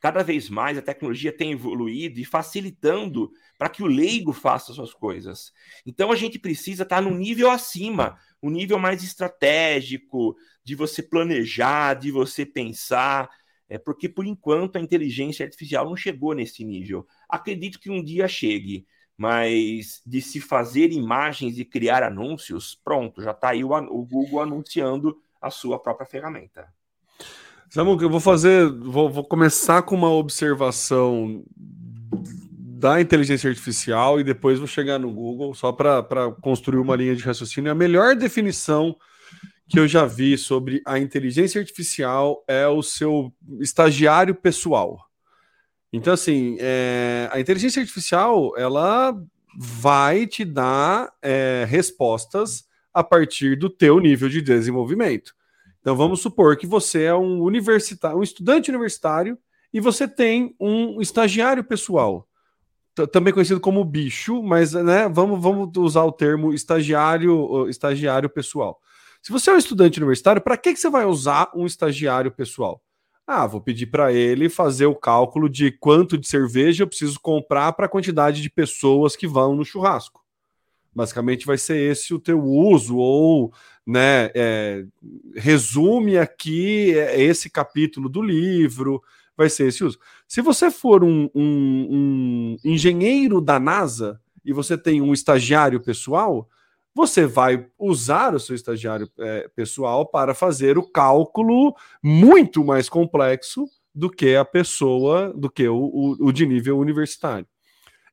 cada vez mais a tecnologia tem evoluído e facilitando para que o leigo faça suas coisas. Então a gente precisa estar no nível acima, um nível mais estratégico, de você planejar, de você pensar, é porque por enquanto a inteligência artificial não chegou nesse nível. Acredito que um dia chegue, mas de se fazer imagens e criar anúncios, pronto, já está aí o, o Google anunciando a sua própria ferramenta. Samuca, eu vou fazer, vou, vou começar com uma observação da inteligência artificial e depois vou chegar no Google só para construir uma linha de raciocínio. A melhor definição que eu já vi sobre a inteligência artificial é o seu estagiário pessoal. Então, assim, é, a inteligência artificial ela vai te dar é, respostas a partir do teu nível de desenvolvimento. Então vamos supor que você é um universitário, um estudante universitário e você tem um estagiário pessoal, também conhecido como bicho, mas né, vamos, vamos usar o termo estagiário, estagiário pessoal. Se você é um estudante universitário, para que, que você vai usar um estagiário pessoal? Ah, vou pedir para ele fazer o cálculo de quanto de cerveja eu preciso comprar para a quantidade de pessoas que vão no churrasco. Basicamente vai ser esse o teu uso, ou né, é, resume aqui é, esse capítulo do livro, vai ser esse uso. Se você for um, um, um engenheiro da NASA e você tem um estagiário pessoal, você vai usar o seu estagiário é, pessoal para fazer o cálculo muito mais complexo do que a pessoa, do que o, o, o de nível universitário.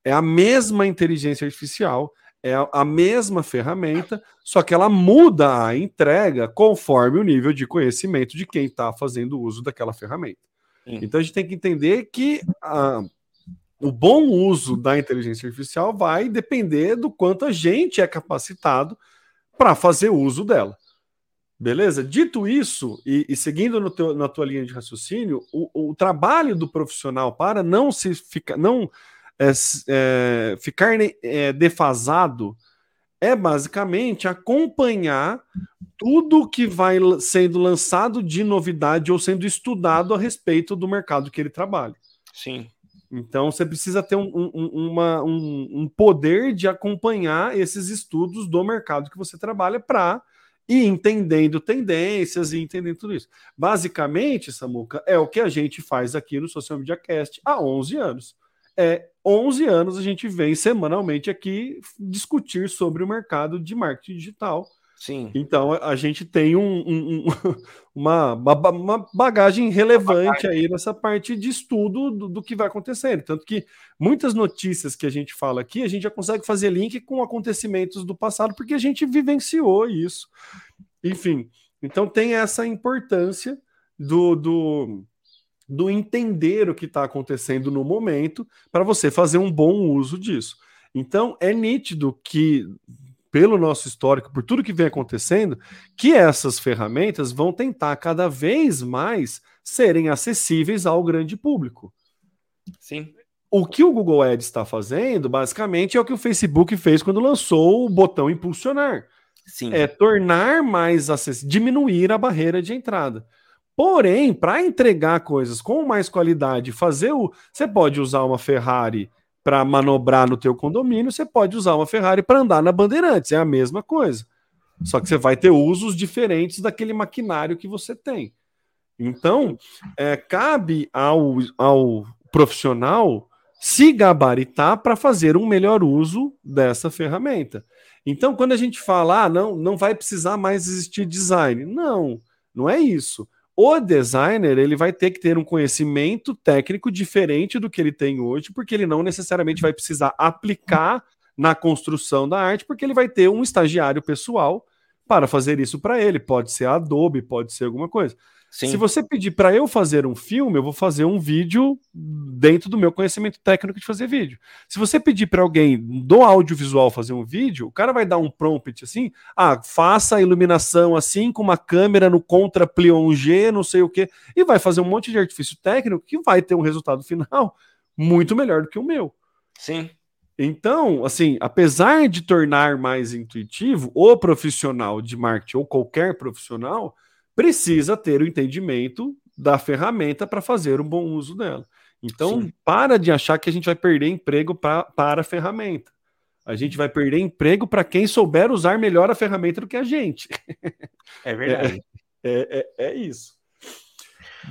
É a mesma inteligência artificial, é a mesma ferramenta, só que ela muda a entrega conforme o nível de conhecimento de quem está fazendo uso daquela ferramenta. Sim. Então a gente tem que entender que a, o bom uso da inteligência artificial vai depender do quanto a gente é capacitado para fazer uso dela. Beleza? Dito isso, e, e seguindo teu, na tua linha de raciocínio, o, o, trabalho do profissional para não se ficar, não é, é, ficar é, defasado é basicamente acompanhar tudo que vai sendo lançado de novidade ou sendo estudado a respeito do mercado que ele trabalha. Sim. Então você precisa ter um, um, uma, um, um poder de acompanhar esses estudos do mercado que você trabalha para ir entendendo tendências e entendendo tudo isso. Basicamente, Samuca, é o que a gente faz aqui no Social Media Cast há 11 anos é 11 anos a gente vem semanalmente aqui discutir sobre o mercado de marketing digital. Sim. Então a gente tem um, um, uma, uma, bagagem relevante aí nessa parte de estudo do, do, que vai acontecendo. Tanto que muitas notícias que a gente fala aqui, a gente já consegue fazer link com acontecimentos do passado, porque a gente vivenciou isso. Enfim, então tem essa importância do, do do entender o que está acontecendo no momento para você fazer um bom uso disso. Então, é nítido que, pelo nosso histórico, por tudo que vem acontecendo, que essas ferramentas vão tentar cada vez mais serem acessíveis ao grande público. Sim. O que o Google Ads está fazendo, basicamente, é o que o Facebook fez quando lançou o botão impulsionar. Sim. É tornar mais acessível, diminuir a barreira de entrada. Porém, para entregar coisas com mais qualidade, fazer o. Você pode usar uma Ferrari para manobrar no teu condomínio, você pode usar uma Ferrari para andar na Bandeirantes, é a mesma coisa. Só que você vai ter usos diferentes daquele maquinário que você tem. Então, é, cabe ao, ao profissional se gabaritar para fazer um melhor uso dessa ferramenta. Então, quando a gente fala, ah, não, não vai precisar mais existir design. Não, não é isso. O designer ele vai ter que ter um conhecimento técnico diferente do que ele tem hoje, porque ele não necessariamente vai precisar aplicar na construção da arte, porque ele vai ter um estagiário pessoal para fazer isso para ele. Pode ser Adobe, pode ser alguma coisa. Sim. Se você pedir para eu fazer um filme, eu vou fazer um vídeo dentro do meu conhecimento técnico de fazer vídeo. Se você pedir para alguém do audiovisual fazer um vídeo, o cara vai dar um prompt assim: ah, faça a iluminação assim, com uma câmera no contra plongé, não sei o quê, e vai fazer um monte de artifício técnico que vai ter um resultado final muito melhor do que o meu. Sim. Então, assim, apesar de tornar mais intuitivo, o profissional de marketing ou qualquer profissional precisa ter o entendimento da ferramenta para fazer um bom uso dela. Então, Sim. para de achar que a gente vai perder emprego pra, para a ferramenta. A gente vai perder emprego para quem souber usar melhor a ferramenta do que a gente. É verdade. É, é, é isso.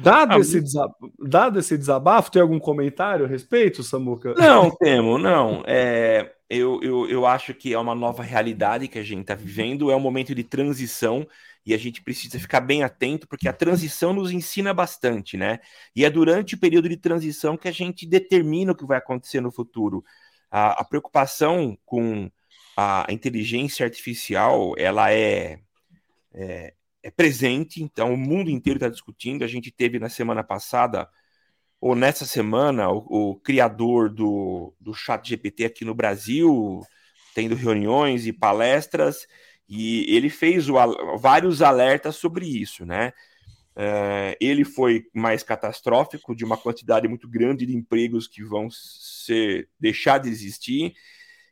Dado, ah, esse desabafo, dado esse desabafo, tem algum comentário a respeito, Samuca? Não, temo, não. É, eu, eu, eu acho que é uma nova realidade que a gente está vivendo, é um momento de transição e a gente precisa ficar bem atento, porque a transição nos ensina bastante, né? E é durante o período de transição que a gente determina o que vai acontecer no futuro. A, a preocupação com a inteligência artificial, ela é, é, é presente, então o mundo inteiro está discutindo. A gente teve na semana passada, ou nessa semana, o, o criador do, do chat GPT aqui no Brasil, tendo reuniões e palestras, e ele fez o, vários alertas sobre isso, né? É, ele foi mais catastrófico, de uma quantidade muito grande de empregos que vão ser deixar de existir.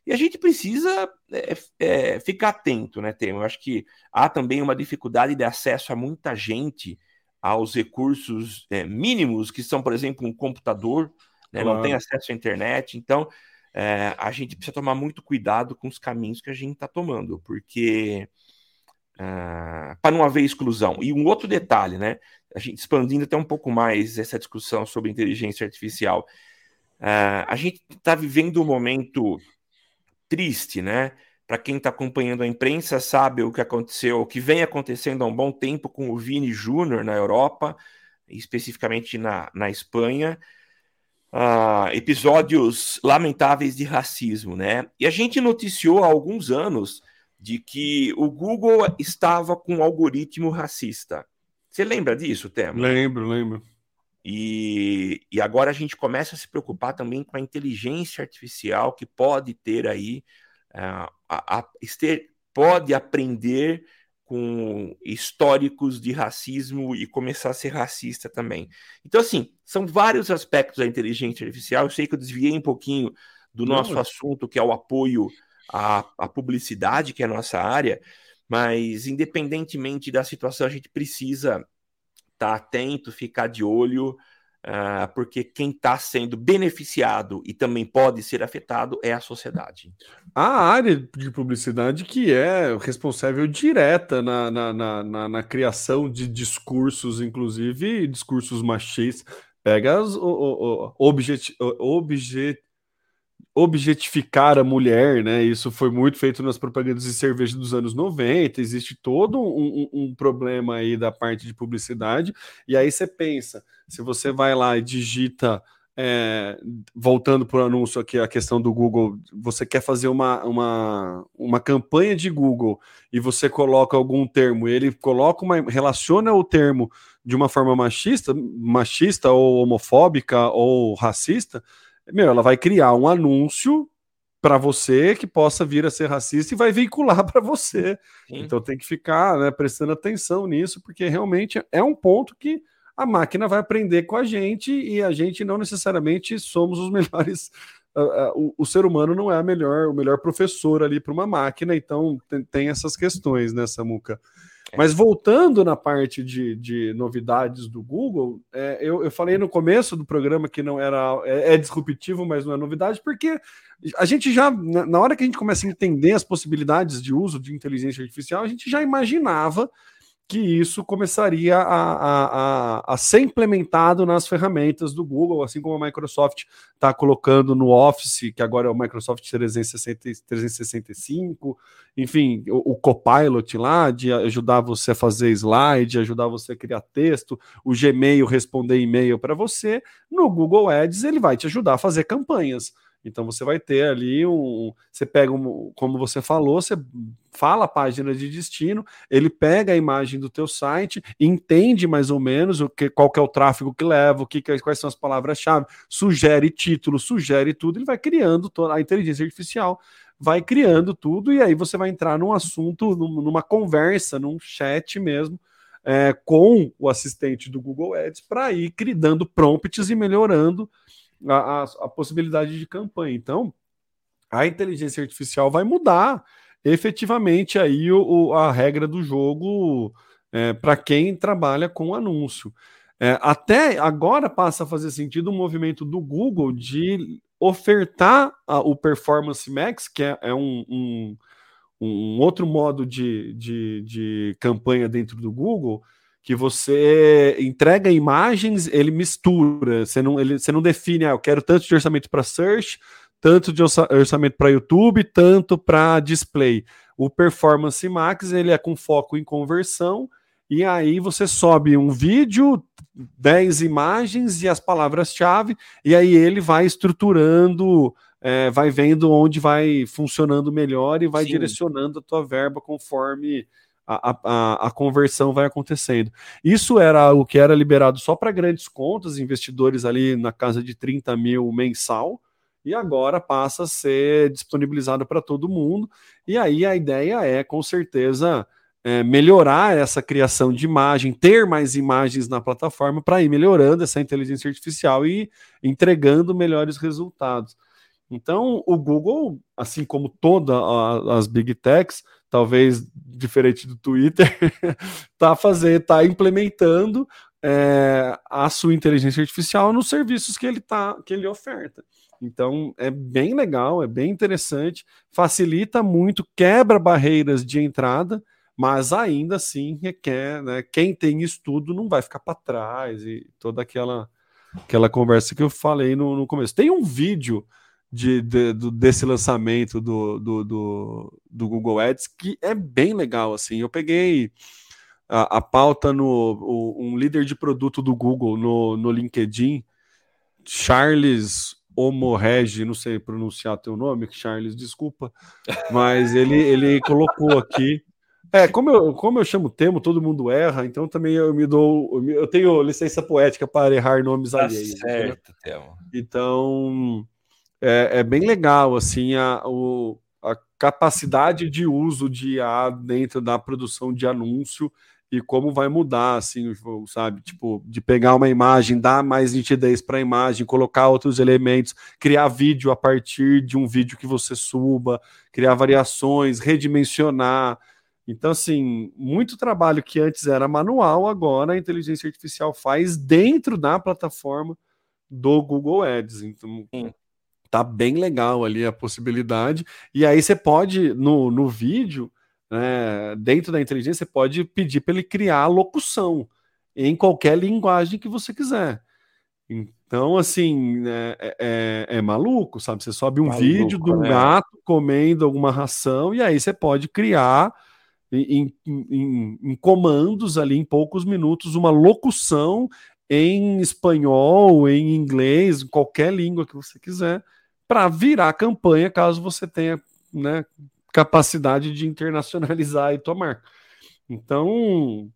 E a gente precisa é, é, ficar atento, né, Tema? Eu acho que há também uma dificuldade de acesso a muita gente aos recursos é, mínimos, que são, por exemplo, um computador, né, claro. não tem acesso à internet. Então, é, a gente precisa tomar muito cuidado com os caminhos que a gente está tomando, porque uh, para não haver exclusão. E um outro detalhe, né? A gente expandindo até um pouco mais essa discussão sobre inteligência artificial. Uh, a gente está vivendo um momento triste, né? Para quem está acompanhando a imprensa, sabe o que aconteceu, o que vem acontecendo há um bom tempo com o Vini Júnior na Europa, especificamente na, na Espanha. Uh, episódios lamentáveis de racismo, né? E a gente noticiou há alguns anos de que o Google estava com um algoritmo racista. Você lembra disso, Temo? Lembro, lembro. E, e agora a gente começa a se preocupar também com a inteligência artificial que pode ter aí, a, a, ter, pode aprender com históricos de racismo e começar a ser racista também. Então, assim, são vários aspectos da inteligência artificial. Eu sei que eu desviei um pouquinho do nosso Não. assunto, que é o apoio à, à publicidade, que é a nossa área, mas independentemente da situação, a gente precisa estar tá atento, ficar de olho, uh, porque quem está sendo beneficiado e também pode ser afetado é a sociedade. A área de publicidade que é responsável direta na, na, na, na, na criação de discursos, inclusive discursos machistas, pega as o, o, objet, objet, objetificar a mulher, né? Isso foi muito feito nas propagandas de cerveja dos anos 90. Existe todo um, um, um, problema aí da parte de publicidade. E aí você pensa, se você vai lá e digita. É, voltando para o anúncio aqui, a questão do Google, você quer fazer uma, uma, uma campanha de Google e você coloca algum termo, ele coloca uma. relaciona o termo de uma forma machista, machista ou homofóbica ou racista, meu, ela vai criar um anúncio para você que possa vir a ser racista e vai veicular para você. Sim. Então tem que ficar né, prestando atenção nisso, porque realmente é um ponto que a máquina vai aprender com a gente e a gente não necessariamente somos os melhores. Uh, uh, o, o, ser humano não é a melhor, o melhor professor ali para uma máquina, então tem, tem, essas questões, né, Samuca? É. Mas voltando na parte de, de novidades do Google, é, eu, eu, falei no começo do programa que não era é, é, disruptivo, mas não é novidade, porque a gente já, na hora que a gente começa a entender as possibilidades de uso de inteligência artificial, a gente já imaginava que isso começaria a, a, a, a, ser implementado nas ferramentas do Google, assim como a Microsoft está colocando no Office, que agora é o Microsoft 360, 365, enfim, o, o Copilot lá, de ajudar você a fazer slide, ajudar você a criar texto, o Gmail responder e-mail para você, no Google Ads ele vai te ajudar a fazer campanhas. Então você vai ter ali um. Você pega, um, como você falou, você fala a página de destino, ele pega a imagem do teu site, entende mais ou menos o que, qual que é o tráfego que leva, o que, quais são as palavras-chave, sugere título, sugere tudo, ele vai criando toda a inteligência artificial, vai criando tudo, e aí você vai entrar num assunto, numa conversa, num chat mesmo. É, com o assistente do Google Ads para ir dando prompts e melhorando a, a, a possibilidade de campanha. Então, a inteligência artificial vai mudar efetivamente aí o, o a regra do jogo é, para quem trabalha com anúncio. É, até agora passa a fazer sentido o movimento do Google de ofertar a, o Performance Max, que é, é um, um, um, outro modo de, de, de campanha dentro do Google, que você entrega imagens, ele mistura, você não, ele, você não define, ah, eu quero tanto de orçamento para search, tanto de orçamento para YouTube, tanto para display. O Performance Max, ele é com foco em conversão, e aí você sobe um vídeo, 10 imagens e as palavras-chave, e aí ele vai estruturando, é, vai vendo onde vai funcionando melhor e vai Sim. direcionando a tua verba conforme a, a, a, conversão vai acontecendo. Isso era o que era liberado só para grandes contas, investidores ali na casa de 30 mil mensal, e agora passa a ser disponibilizado para todo mundo. E aí a ideia é, com certeza, é, melhorar essa criação de imagem, ter mais imagens na plataforma para ir melhorando essa inteligência artificial e entregando melhores resultados. Então, o Google, assim como todas as big techs, talvez diferente do Twitter, está fazendo, está implementando é, a sua inteligência artificial nos serviços que ele tá, que ele oferta. Então é bem legal, é bem interessante, facilita muito, quebra barreiras de entrada, mas ainda assim requer, né? Quem tem estudo não vai ficar para trás e toda aquela aquela conversa que eu falei no, no começo. Tem um vídeo de, de, do, desse lançamento do, do, do, do, Google Ads, que é bem legal, assim, eu peguei a, a pauta no o, um líder de produto do Google no, no LinkedIn, Charles Omorrege, não sei pronunciar teu nome, Charles, desculpa, mas ele, ele colocou aqui. É, como eu, como eu chamo Temo, todo mundo erra, então também eu me dou. Eu tenho licença poética para errar nomes tá alheios. Certo, Temo. Então, é, é, bem legal, assim, a, o, a capacidade de uso de IA dentro da produção de anúncio e como vai mudar, assim, sabe? Tipo, de pegar uma imagem, dar mais nitidez para a imagem, colocar outros elementos, criar vídeo a partir de um vídeo que você suba, criar variações, redimensionar. Então, assim, muito trabalho que antes era manual, agora a inteligência artificial faz dentro da plataforma do Google Ads. Então, Sim. Tá bem legal ali a possibilidade. E aí você pode, no, no vídeo, né, dentro da inteligência, você pode pedir para ele criar a locução em qualquer linguagem que você quiser. Então, assim, é, é, é, é maluco, sabe? Você sobe um maluco, vídeo de um né? gato comendo alguma ração e aí você pode criar em, em, em, comandos ali em poucos minutos uma locução em espanhol, em inglês, em qualquer língua que você quiser, para virar campanha caso você tenha né, capacidade de internacionalizar a tua marca. Então,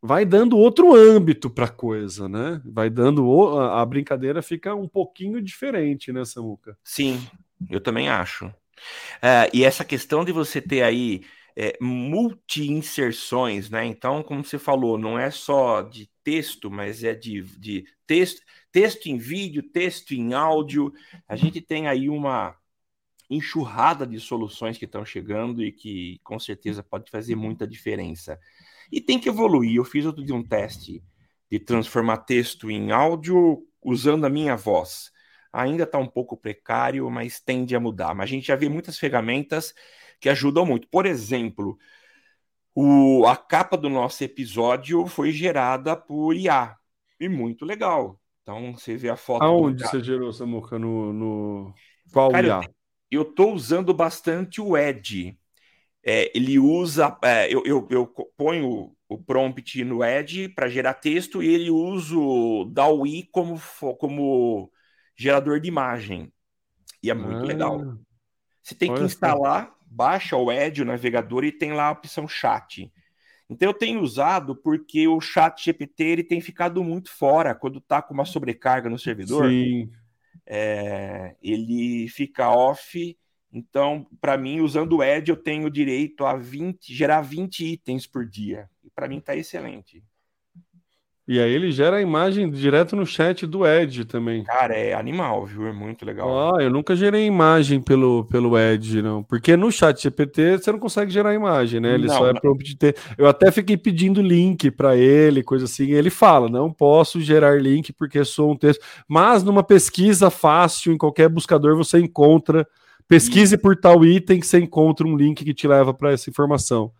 vai dando outro âmbito para a coisa, né? Vai dando a, brincadeira fica um pouquinho diferente, né, Samuca? Sim, eu também acho. É, e essa questão de você ter aí é, multi-inserções, né? Então, como você falou, não é só de texto, mas é de, de texto, texto em vídeo, texto em áudio. A gente tem aí uma enxurrada de soluções que estão chegando e que com certeza pode fazer muita diferença. E tem que evoluir. Eu fiz outro dia um teste de transformar texto em áudio usando a minha voz. Ainda está um pouco precário, mas tende a mudar. Mas a gente já vê muitas ferramentas que ajudam muito. Por exemplo, o, a capa do nosso episódio foi gerada por IA. E muito legal. Então você vê a foto. Aonde você gerou, Samuca? No, no... Qual Cara, IA? Eu, eu estou usando bastante o Edge. É, ele usa, é, eu, eu, eu, ponho o prompt no Edge para gerar texto e ele usa o DAWI como, como gerador de imagem. E é muito ah, legal. Você tem que instalar, baixa o Edge, o navegador, e tem lá a opção chat. Então eu tenho usado porque o chat GPT ele tem ficado muito fora quando está com uma sobrecarga no servidor. Sim é, ele fica off. Então, para mim, usando o Edge, eu tenho direito a 20, gerar 20 itens por dia. E para mim está excelente. E aí ele gera a imagem direto no chat do Edge também. Cara, é animal, viu? É muito legal. Ah, eu nunca gerei imagem pelo, pelo Edge, não. Porque no chat GPT você não consegue gerar imagem, né? Ele não, só é prompt de ter. Eu até fiquei pedindo link para ele, coisa assim. E ele fala: não posso gerar link porque sou um texto. Mas numa pesquisa fácil, em qualquer buscador, você encontra. Pesquise por tal item que você encontra um link que te leva para essa informação.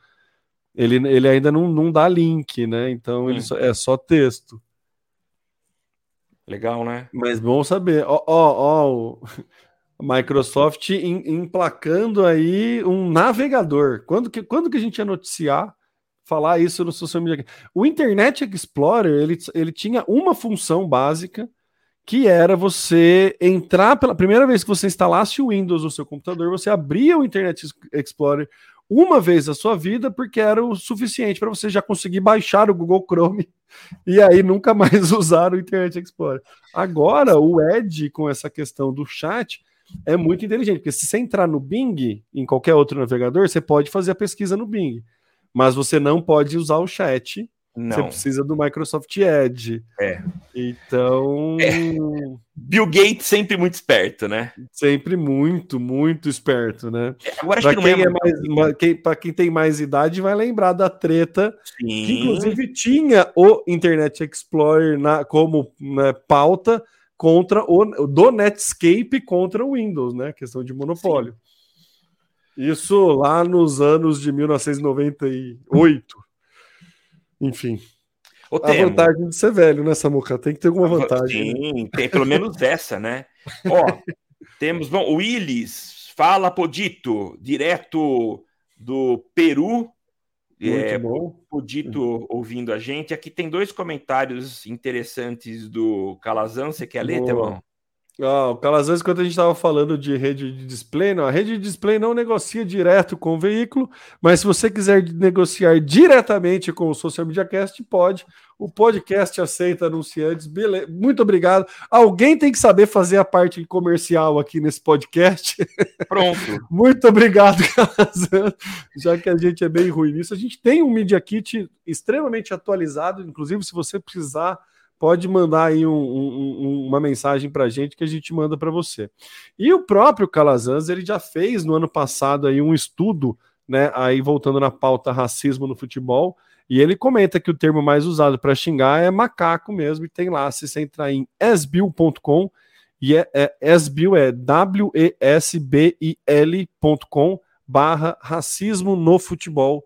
Ele, ele ainda não, não dá link, né? Então ele só, é só texto. Legal, né? Mas bom saber. Ó, ó, ó Microsoft emplacando aí um navegador. Quando que, quando que a gente ia noticiar falar isso no social media? O Internet Explorer ele, ele tinha uma função básica que era você entrar pela primeira vez que você instalasse o Windows no seu computador, você abria o Internet Explorer uma vez na sua vida, porque era o suficiente para você já conseguir baixar o Google Chrome e aí nunca mais usar o Internet Explorer. Agora, o Edge, com essa questão do chat, é muito inteligente, porque se você entrar no Bing, em qualquer outro navegador, você pode fazer a pesquisa no Bing, mas você não pode usar o chat não. Você precisa do Microsoft Edge. É. Então. É. Bill Gates sempre muito esperto, né? Sempre muito, muito esperto, né? É, agora pra quem, é mais, quem, pra quem tem mais idade, vai lembrar da treta Sim. que, inclusive, tinha o Internet Explorer na, como né, pauta contra o do Netscape contra o Windows, né? Questão de monopólio. Sim. Isso lá nos anos de 1998. Enfim. O a Temo. vantagem de ser velho, né, Samuca? Tem que ter alguma vantagem. Né? Sim, né? tem pelo menos essa, né? Ó, temos, bom, o Willis, fala Podito, direto do Peru. Muito é, bom. Podito ouvindo a gente. Aqui tem dois comentários interessantes do Calazan. Você quer ler, Temão? Oh, o Calazans, quando a gente estava falando de rede de display, não, a rede de display não negocia direto com o veículo, mas se você quiser negociar diretamente com o Social Media Cast, pode. O podcast aceita anunciantes. Beleza. Muito obrigado. Alguém tem que saber fazer a parte comercial aqui nesse podcast. Pronto. Muito obrigado, Calazans. Já que a gente é bem ruim nisso, a gente tem um Media Kit extremamente atualizado, inclusive se você precisar pode mandar aí um, um, uma mensagem para a gente que a gente manda para você. E o próprio Calazans, ele já fez no ano passado aí um estudo, né, aí voltando na pauta racismo no futebol, e ele comenta que o termo mais usado para xingar é macaco mesmo, e tem lá, se você entrar em esbil.com, e é, é esbil é W-E-S-B-I-L.com barra racismo no futebol,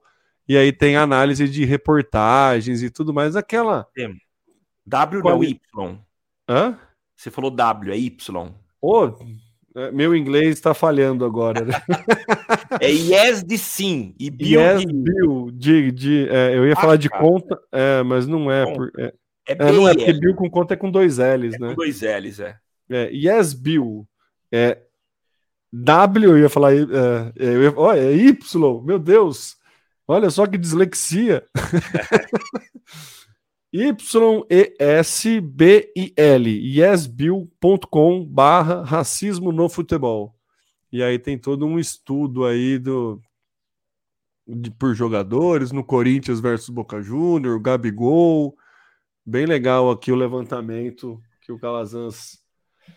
e aí tem análise de reportagens e tudo mais, aquela... W Qual... não é Y. Hã? Você falou W, é Y. Ô, oh, meu inglês está falhando agora. Né? é yes de sim e Bill yes, de... Bill de, de é, eu ia ah, falar de conta, é, mas não é, por, é, é, é não é porque Bill com conta é com dois L's, né? Com dois L's, é. é. Yes Bill é W, eu ia falar, é, eu ia, oh, é Y, meu Deus, olha só que dislexia. Y-E-S-B-I-L, yesbill.com barra racismo no futebol. E aí tem todo um estudo aí do de, por jogadores no Corinthians versus Boca Júnior, Gabigol. Bem legal aqui o levantamento que o Calazans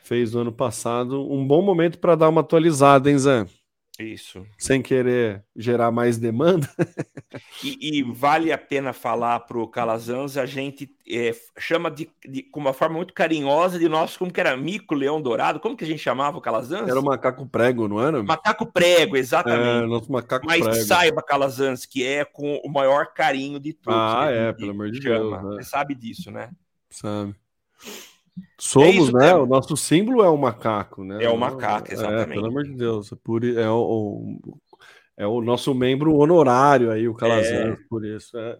fez no ano passado. Um bom momento para dar uma atualizada, hein, Zé? Isso. Sem querer gerar mais demanda. e, e, vale a pena falar para o Calazans, a gente é, chama de, de, com uma forma muito carinhosa de nosso, como que era mico, leão dourado, como que a gente chamava o Calazans? Era o macaco prego, não era? Macaco prego, exatamente. É, nosso macaco Mas prego. saiba, Calazans, que é com o maior carinho de todos. Ah, é, pelo amor de. Deus. Né? Você sabe disso, né? Sabe. Somos, é né? O nosso símbolo é o macaco, né? É o macaco, exatamente. É, pelo amor de Deus, é, por, é, o, é o nosso membro honorário aí, o Calazans, é. por isso. É,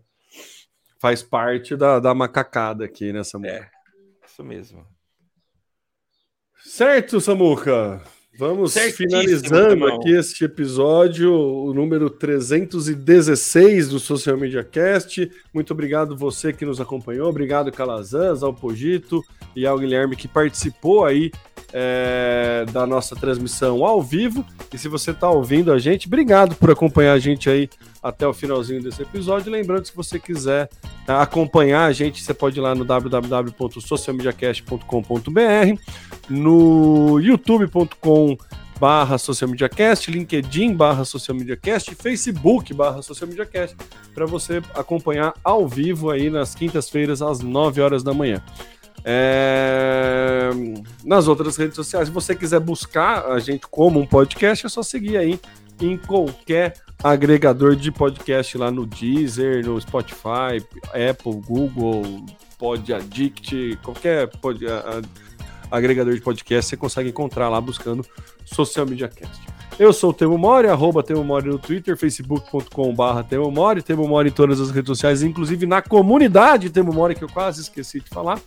faz parte da, da macacada aqui nessa É, isso mesmo. Certo, Samuca? Vamos finalizando aqui este episódio, o número 316 do Social Media Cast. Muito obrigado você que nos acompanhou, obrigado Calazans, ao Pogito e ao Guilherme que participou aí é, da nossa transmissão ao vivo. E se você está ouvindo a gente, obrigado por acompanhar a gente aí até o finalzinho desse episódio. Lembrando se você quiser é, acompanhar a gente, você pode ir lá no www.socialmediacast.com.br, no youtube.com barra Social Media Cast, LinkedIn barra Social Media Cast, Facebook barra Social Media Cast, para você acompanhar ao vivo aí nas quintas-feiras às 9 horas da manhã. É... Nas outras redes sociais, se você quiser buscar a gente como um podcast, é só seguir aí em qualquer agregador de podcast lá no Deezer, no Spotify, Apple, Google, Pod Addict, qualquer pod, a, a, agregador de podcast você consegue encontrar lá buscando Social Media Cast. Eu sou o Temo Mori, arroba Temo Mori no Twitter, facebook.com.br Temo Mori, Temo Mori em todas as redes sociais, inclusive na comunidade Temo Mori, que eu quase esqueci de falar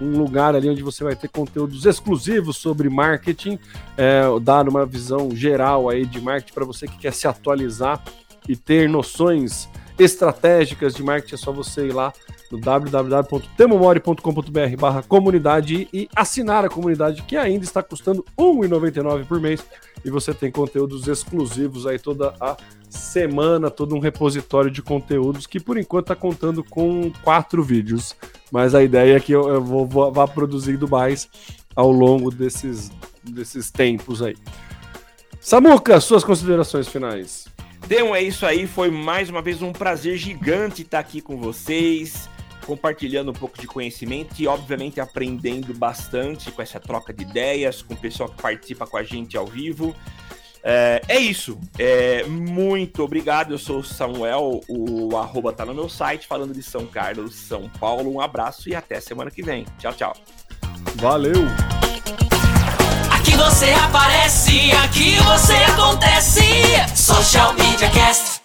um lugar ali onde você vai ter conteúdos exclusivos sobre marketing, é, dar uma visão geral aí de marketing para você que quer se atualizar e ter noções estratégicas de marketing, é só você ir lá no www.temomori.com.br barra comunidade e assinar a comunidade que ainda está custando R$ 1,99 por mês e você tem conteúdos exclusivos aí toda a semana, todo um repositório de conteúdos que por enquanto está contando com quatro vídeos, mas a ideia é que eu, eu vou, vou vá produzindo mais ao longo desses, desses tempos aí. Samuca, suas considerações finais. Então é isso aí, foi mais uma vez um prazer gigante estar aqui com vocês, compartilhando um pouco de conhecimento e, obviamente, aprendendo bastante com essa troca de ideias, com o pessoal que participa com a gente ao vivo. É, é isso. É, muito obrigado. Eu sou o Samuel, o arroba tá no meu site, falando de São Carlos, São Paulo. Um abraço e até semana que vem. Tchau, tchau. Valeu! Aqui você aparece, aqui você acontece. Social Media Cast.